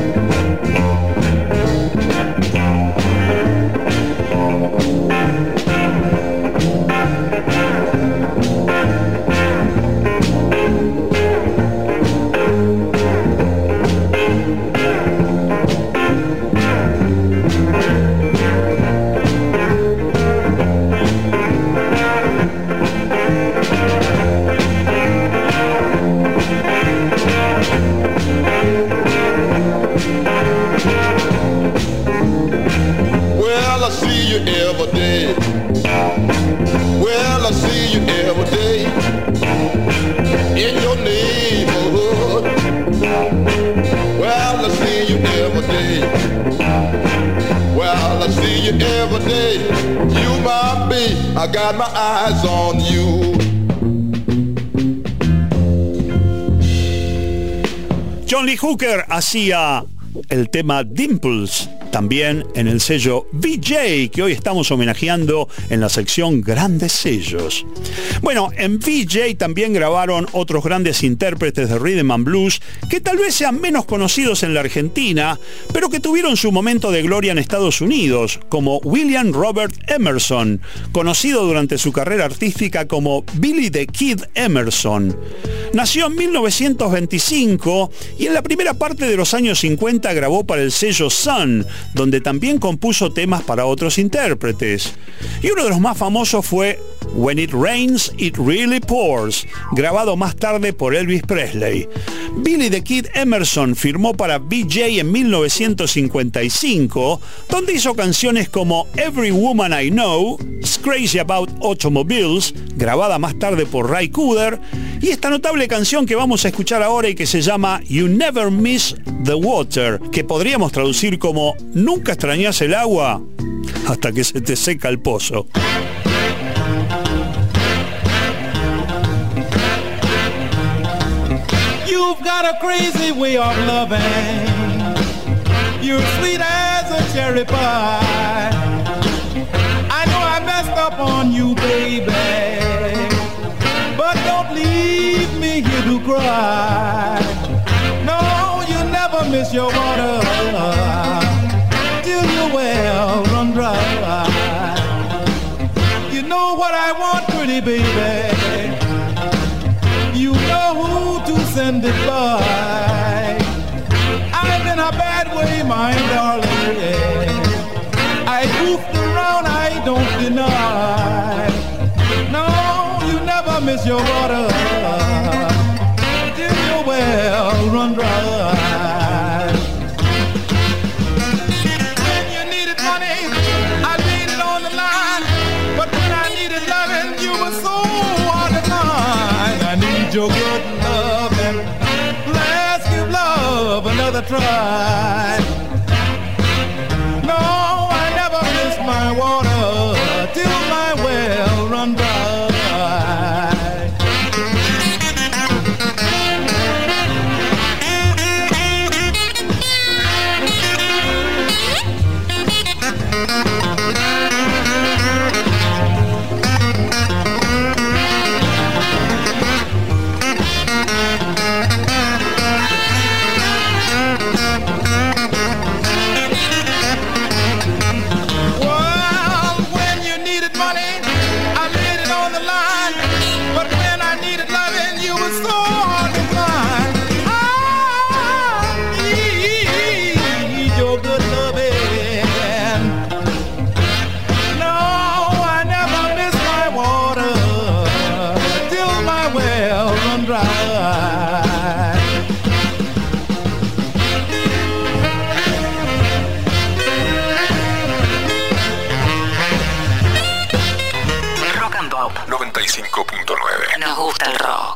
You. John Lee Hooker hacía el tema Dimples, también en el sello VJ, que hoy estamos homenajeando en la sección Grandes Sellos. Bueno, en VJ también grabaron otros grandes intérpretes de Rhythm and Blues que tal vez sean menos conocidos en la Argentina, pero que tuvieron su momento de gloria en Estados Unidos, como William Robert Emerson, conocido durante su carrera artística como Billy the Kid Emerson. Nació en 1925 y en la primera parte de los años 50 grabó para el sello Sun, donde también compuso temas para otros intérpretes. Y uno de los más famosos fue When It Rains, It Really Pours, grabado más tarde por Elvis Presley. Billy the Kid Emerson firmó para BJ en 1955, donde hizo canciones como Every Woman I Know, It's Crazy About Automobiles, grabada más tarde por Ray Cooder, y esta notable canción que vamos a escuchar ahora y que se llama You Never Miss the Water, que podríamos traducir como Nunca extrañas el agua hasta que se te seca el pozo. You've got a crazy way of loving. You're sweet as a cherry pie. I know I messed up on you, baby. Cry. No, you never miss your water till your well run dry. You know what I want, pretty baby. You know who to send it by. I'm in a bad way, my darling. I goofed around, I don't deny. No, you never miss your water run dry. When you needed money, I laid it on the line. But when I needed loving, you were so hard to find. I need your good loving. Let's give love another try.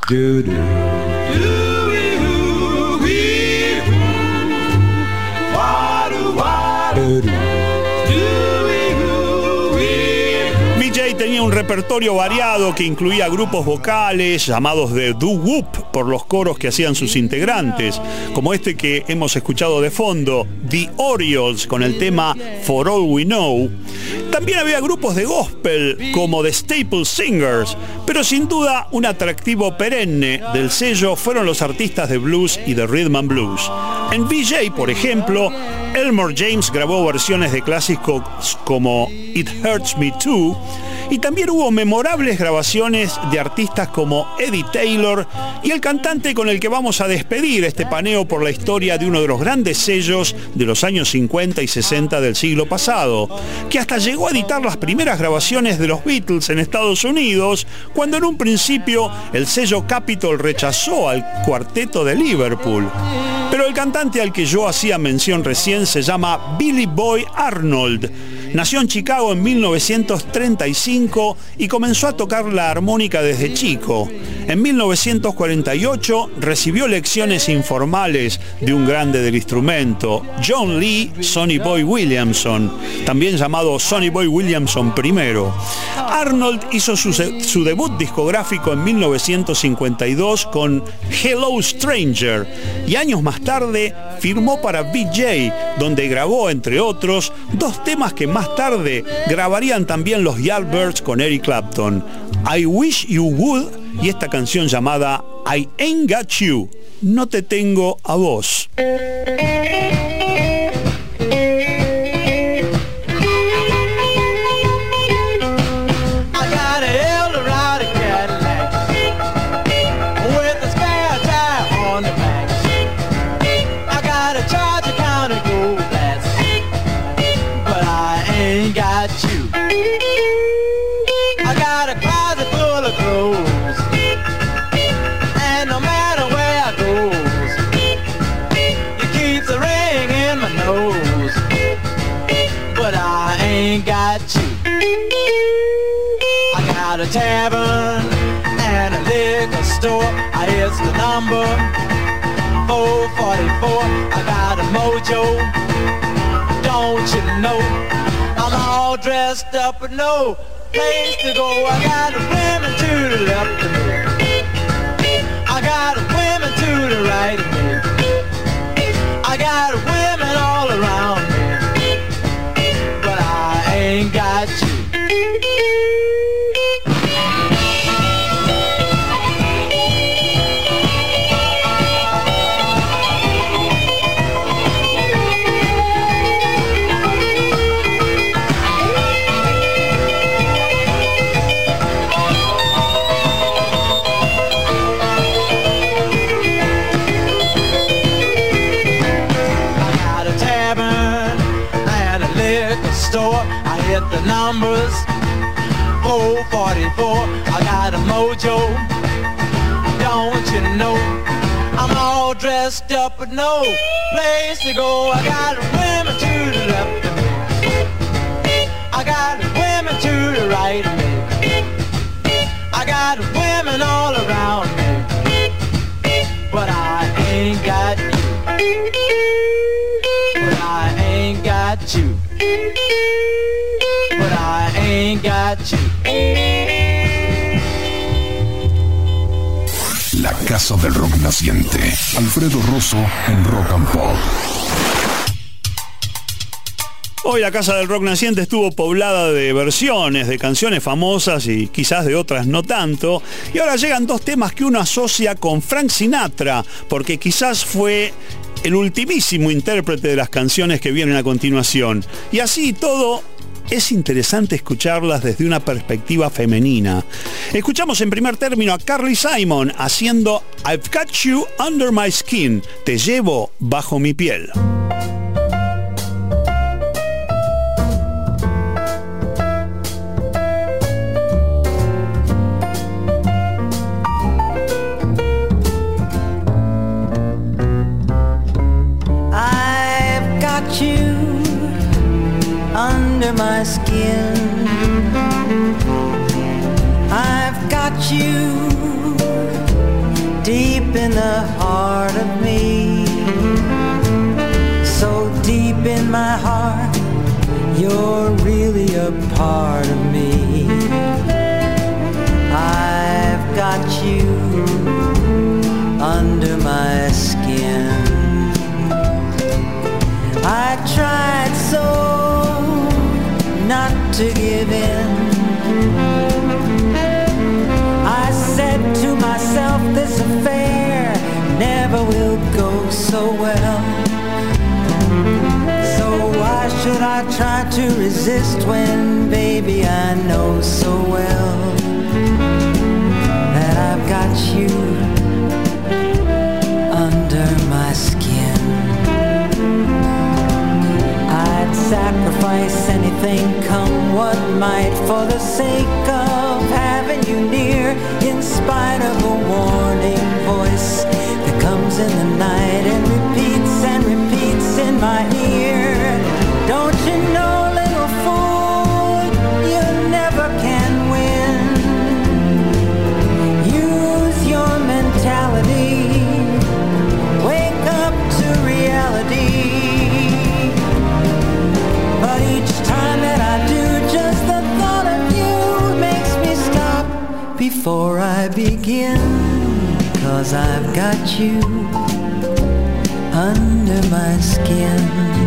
Rock. BJ tenía un repertorio variado que incluía grupos vocales llamados de doo-wop por los coros que hacían sus integrantes, como este que hemos escuchado de fondo, The Orioles, con el tema For All We Know. También había grupos de gospel como The Staple Singers, pero sin duda un atractivo perenne del sello fueron los artistas de blues y de rhythm and blues. En BJ, por ejemplo, Elmore James grabó versiones de clásicos como It Hurts Me Too y también hubo memorables grabaciones de artistas como Eddie Taylor y el cantante con el que vamos a despedir este paneo por la historia de uno de los grandes sellos de los años 50 y 60 del siglo pasado, que hasta llegó a editar las primeras grabaciones de los Beatles en Estados Unidos, cuando en un principio el sello Capitol rechazó al cuarteto de Liverpool. Pero el cantante al que yo hacía mención recién se llama Billy Boy Arnold. Nació en Chicago en 1935 y comenzó a tocar la armónica desde chico. En 1948 recibió lecciones informales de un grande del instrumento, John Lee Sonny Boy Williamson, también llamado Sonny Boy Williamson I. Arnold hizo su, su debut discográfico en 1952 con Hello Stranger y años más tarde firmó para BJ, donde grabó, entre otros, dos temas que más tarde grabarían también los Yardbirds con Eric Clapton, I Wish You Would y esta canción llamada I Ain't Got You, No Te Tengo a Vos. Up with no place to go. I got a women to the left of me. I got a women to the right of me. I got women dressed up with no place to go. I got women to the left of me. I got women to the right of me. I got women all around me. But I ain't got you. But I ain't got you. But I ain't got you. Casa del Rock Naciente. Alfredo Rosso en Rock and Pop. Hoy la Casa del Rock Naciente estuvo poblada de versiones de canciones famosas y quizás de otras no tanto. Y ahora llegan dos temas que uno asocia con Frank Sinatra, porque quizás fue el ultimísimo intérprete de las canciones que vienen a continuación. Y así todo es interesante escucharlas desde una perspectiva femenina. Escuchamos en primer término a Carly Simon haciendo I've Got You Under My Skin, te llevo bajo mi piel. You under my skin. I've got you deep in the heart of me. So deep in my heart, you're really a part to give in. I said to myself, this affair never will go so well. So why should I try to resist when, baby, I know so well that I've got you sacrifice anything, come what might, for the sake of having you near. In spite of a warning voice that comes in the night and repeats and repeats in my ear. Don't you know, before I begin. Cause I've got you under my skin.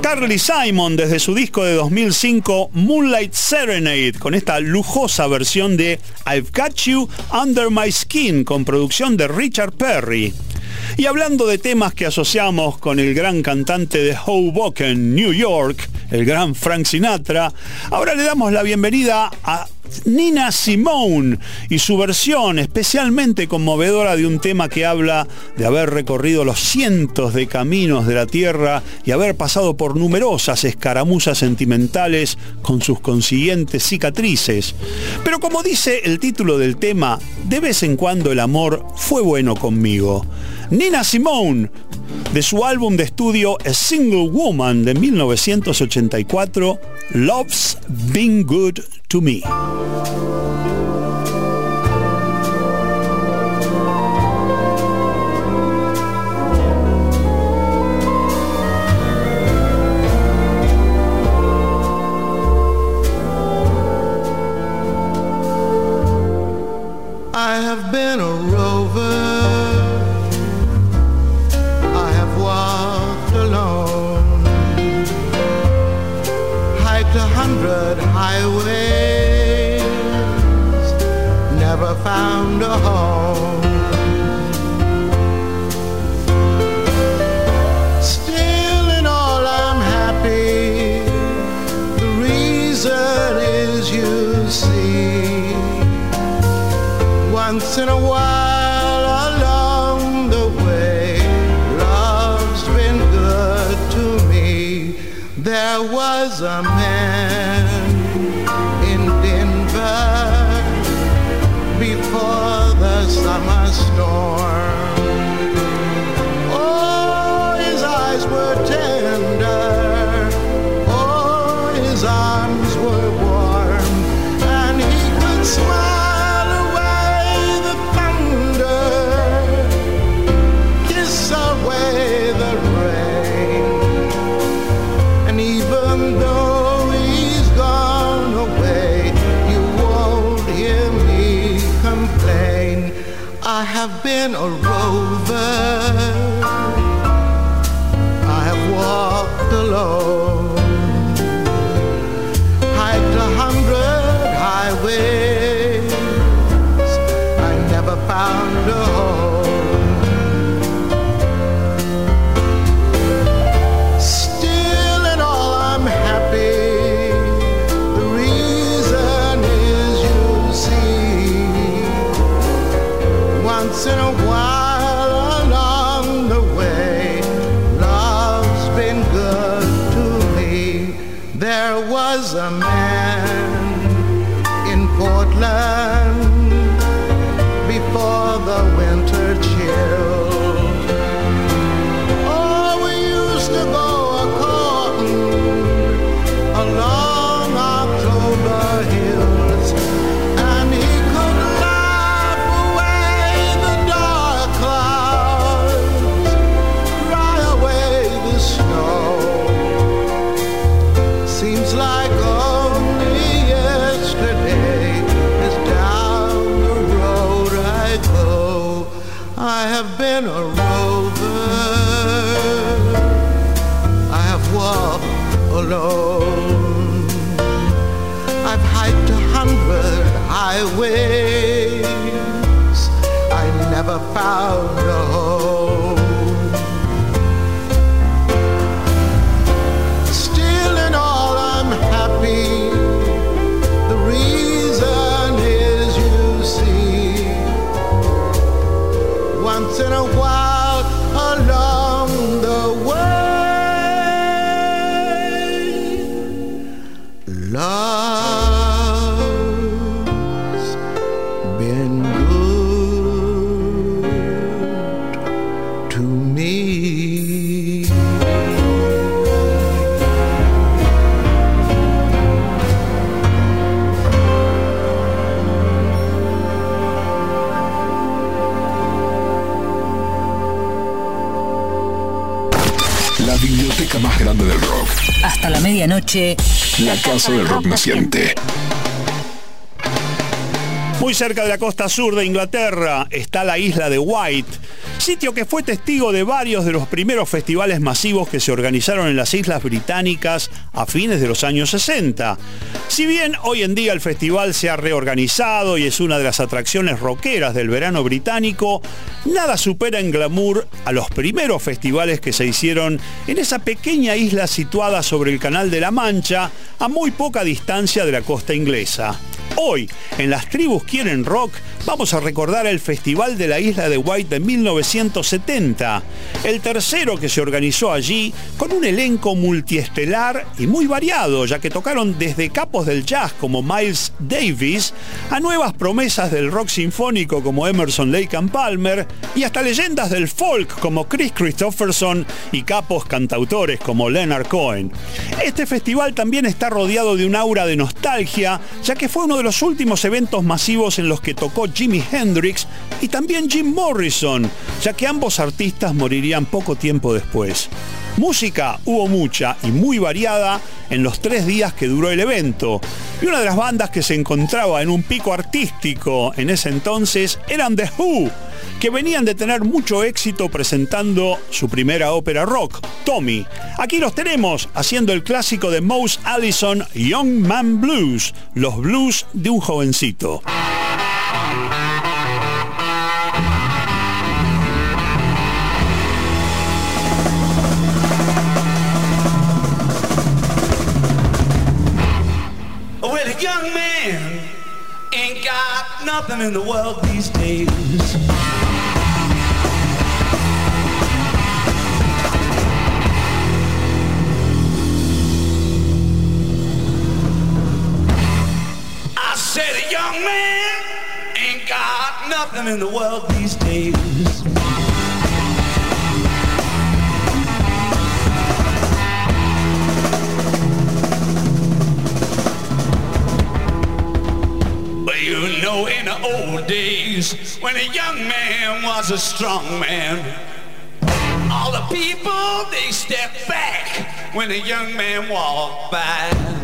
Carly Simon desde su disco de 2005 Moonlight Serenade con esta lujosa versión de I've Got You Under My Skin con producción de Richard Perry. Y hablando de temas que asociamos con el gran cantante de Hoboken, New York, el gran Frank Sinatra, ahora le damos la bienvenida a Nina Simone y su versión especialmente conmovedora de un tema que habla de haber recorrido los cientos de caminos de la tierra y haber pasado por numerosas escaramuzas sentimentales con sus consiguientes cicatrices. Pero como dice el título del tema, de vez en cuando el amor fue bueno conmigo. Nina Simone, de su álbum de estudio A Single Woman de 1984, Love's Been Good to Me. Once in a while along the way, love's been good to me. There was a man have been highways. I never found a home. La casa del rock naciente. Muy cerca de la costa sur de Inglaterra está la isla de White, sitio que fue testigo de varios de los primeros festivales masivos que se organizaron en las islas británicas a fines de los años 60. Si bien hoy en día el festival se ha reorganizado y es una de las atracciones rockeras del verano británico, nada supera en glamour a los primeros festivales que se hicieron en esa pequeña isla situada sobre el Canal de la Mancha, a muy poca distancia de la costa inglesa. Hoy, en Las Tribus Quieren Rock, vamos a recordar el Festival de la Isla de White de 1970, el tercero que se organizó allí con un elenco multiestelar y muy variado, ya que tocaron desde capos del jazz como Miles Davis a nuevas promesas del rock sinfónico como Emerson Lake and Palmer y hasta leyendas del folk como Chris Christopherson y capos cantautores como Leonard Cohen. Este festival también está rodeado de un aura de nostalgia, ya que fue uno de los últimos eventos masivos en los que tocó Jimi Hendrix y también Jim Morrison, ya que ambos artistas morirían poco tiempo después. Música hubo mucha y muy variada en los tres días que duró el evento. Y una de las bandas que se encontraba en un pico artístico en ese entonces eran The Who, que venían de tener mucho éxito presentando su primera ópera rock, Tommy. Aquí los tenemos haciendo el clásico de Mouse Allison, Young Man Blues, los blues de un jovencito. In the world these days. I said a young man ain't got nothing in the world these days. Days, when a young man was a strong man, all the people they stepped back when a young man walked by.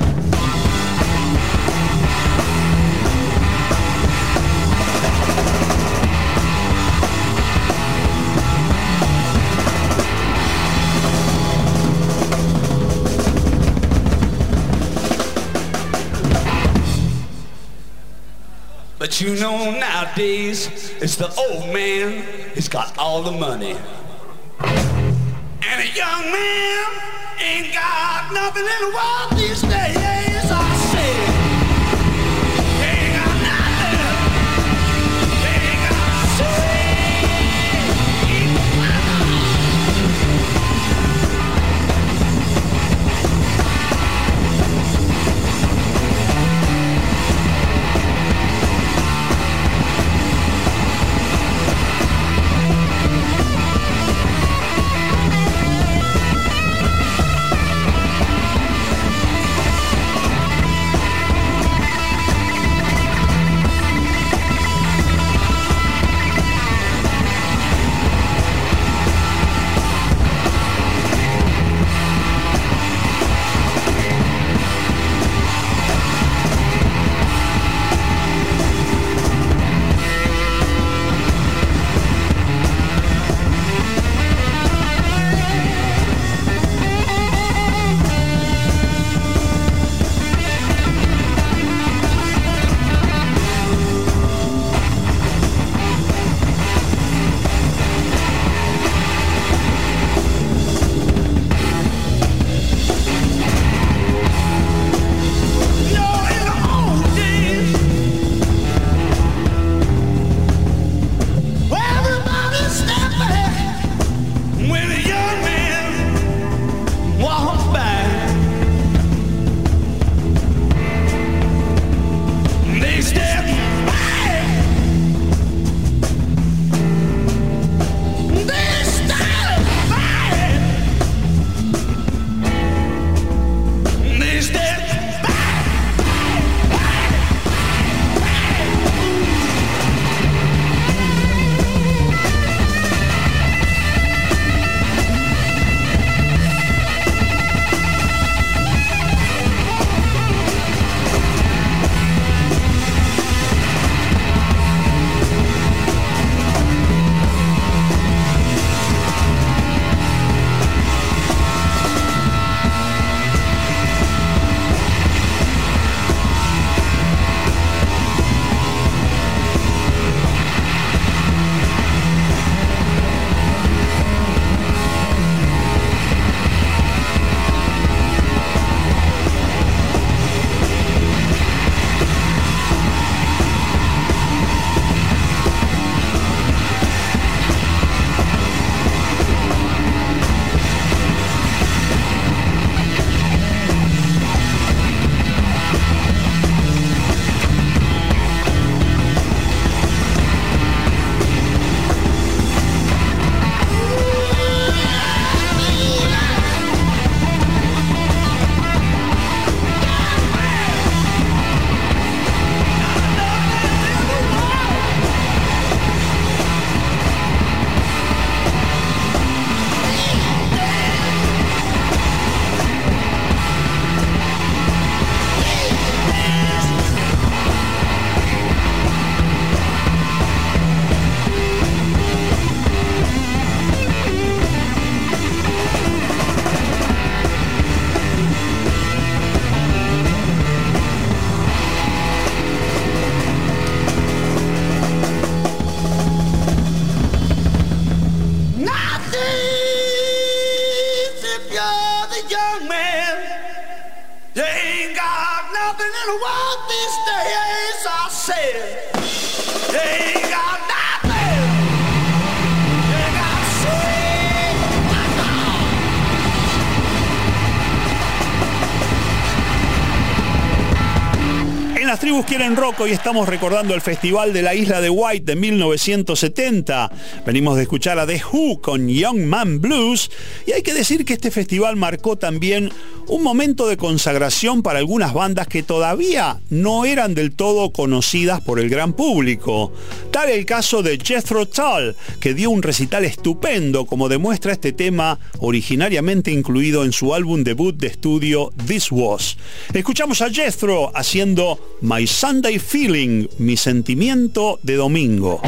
But you know nowadays it's the old man who's got all the money. And a young man ain't got nothing in the world these days. Rock hoy estamos recordando el Festival de la Isla de White de 1970. Venimos de escuchar a The Who con Young Man Blues y hay que decir que este festival marcó también un momento de consagración para algunas bandas que todavía no eran del todo conocidas por el gran público. Tal el caso de Jethro Tull, que dio un recital estupendo como demuestra este tema originariamente incluido en su álbum debut de estudio This Was. Escuchamos a Jethro haciendo My Sunday Feeling, mi sentimiento de domingo.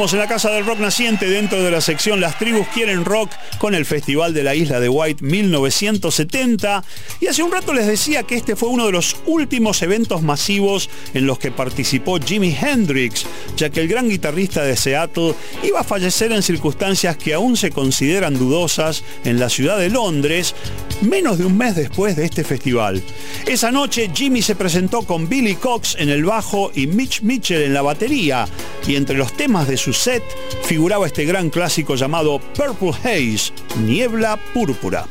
En la Casa del Rock Naciente dentro de la sección Las Tribus Quieren Rock con el Festival de la Isla de White 1970. Y hace un rato les decía que este fue uno de los últimos eventos masivos en los que participó Jimi Hendrix, ya que el gran guitarrista de Seattle iba a fallecer en circunstancias que aún se consideran dudosas en la ciudad de Londres, menos de un mes después de este festival. Esa noche Jimmy se presentó con Billy Cox en el bajo y Mitch Mitchell en la batería, y entre los temas de su set figuraba este gran clásico llamado Purple Haze, Niebla Púrpura.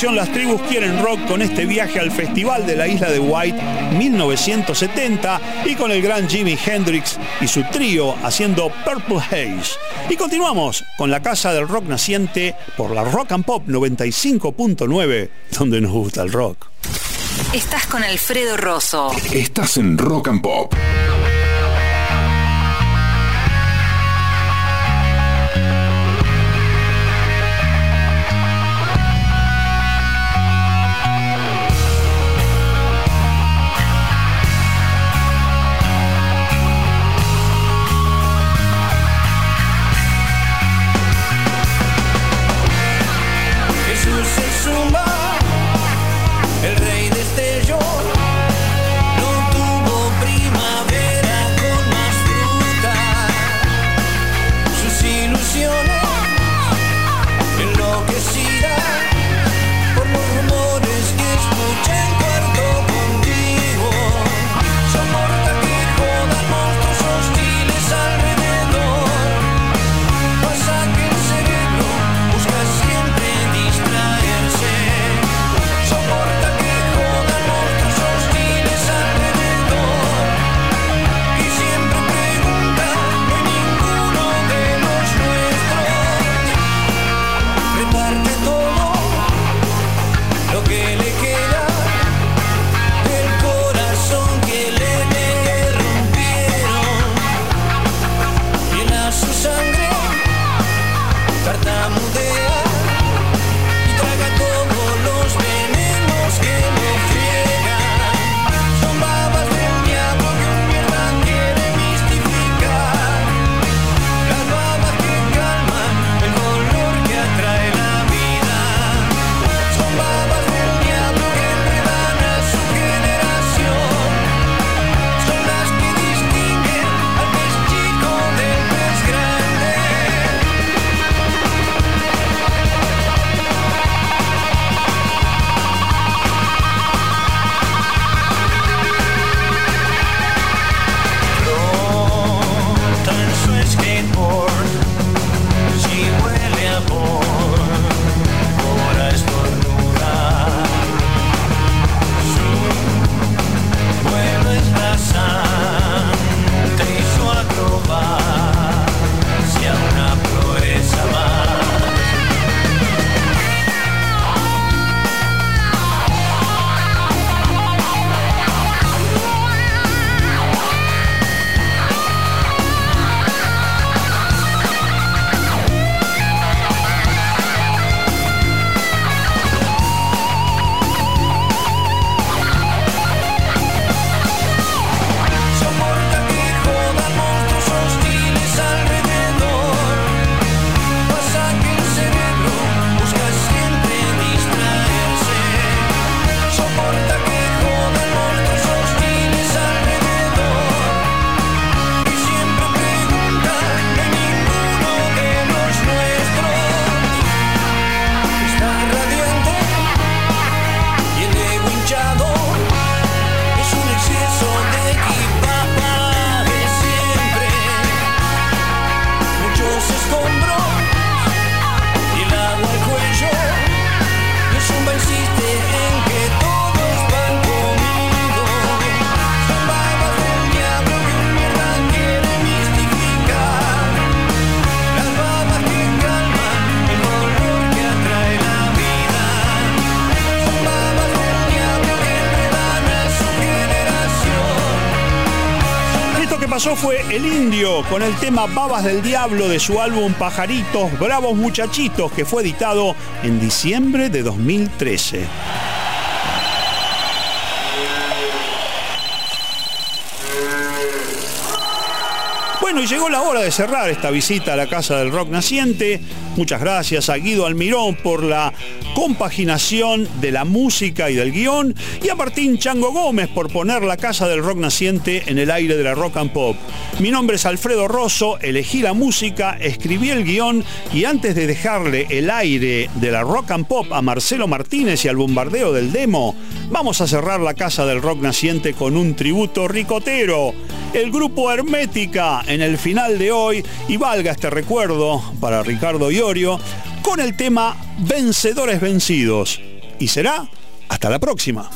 Sección Las tribus quieren rock con este viaje al Festival de la Isla de White 1970 y con el gran Jimi Hendrix y su trío haciendo Purple Haze. Y continuamos con la Casa del Rock Naciente por la Rock and Pop 95.9, donde nos gusta el rock. Estás con Alfredo Rosso. Estás en Rock and Pop. Indio con el tema Babas del Diablo de su álbum Pajaritos, Bravos Muchachitos, que fue editado en diciembre de 2013. Bueno, y llegó la hora de cerrar esta visita a la Casa del Rock Naciente. Muchas gracias a Guido Almirón por la compaginación de la música y del guion y a Martín Chango Gómez por poner la Casa del Rock Naciente en el aire de la Rock and Pop. Mi nombre es Alfredo Rosso, elegí la música, escribí el guion y antes de dejarle el aire de la Rock and Pop a Marcelo Martínez y al bombardeo del demo, vamos a cerrar la Casa del Rock Naciente con un tributo ricotero. El grupo Hermética en el final de hoy y valga este recuerdo para Ricardo Con el tema Vencedores Vencidos. Y será hasta la próxima.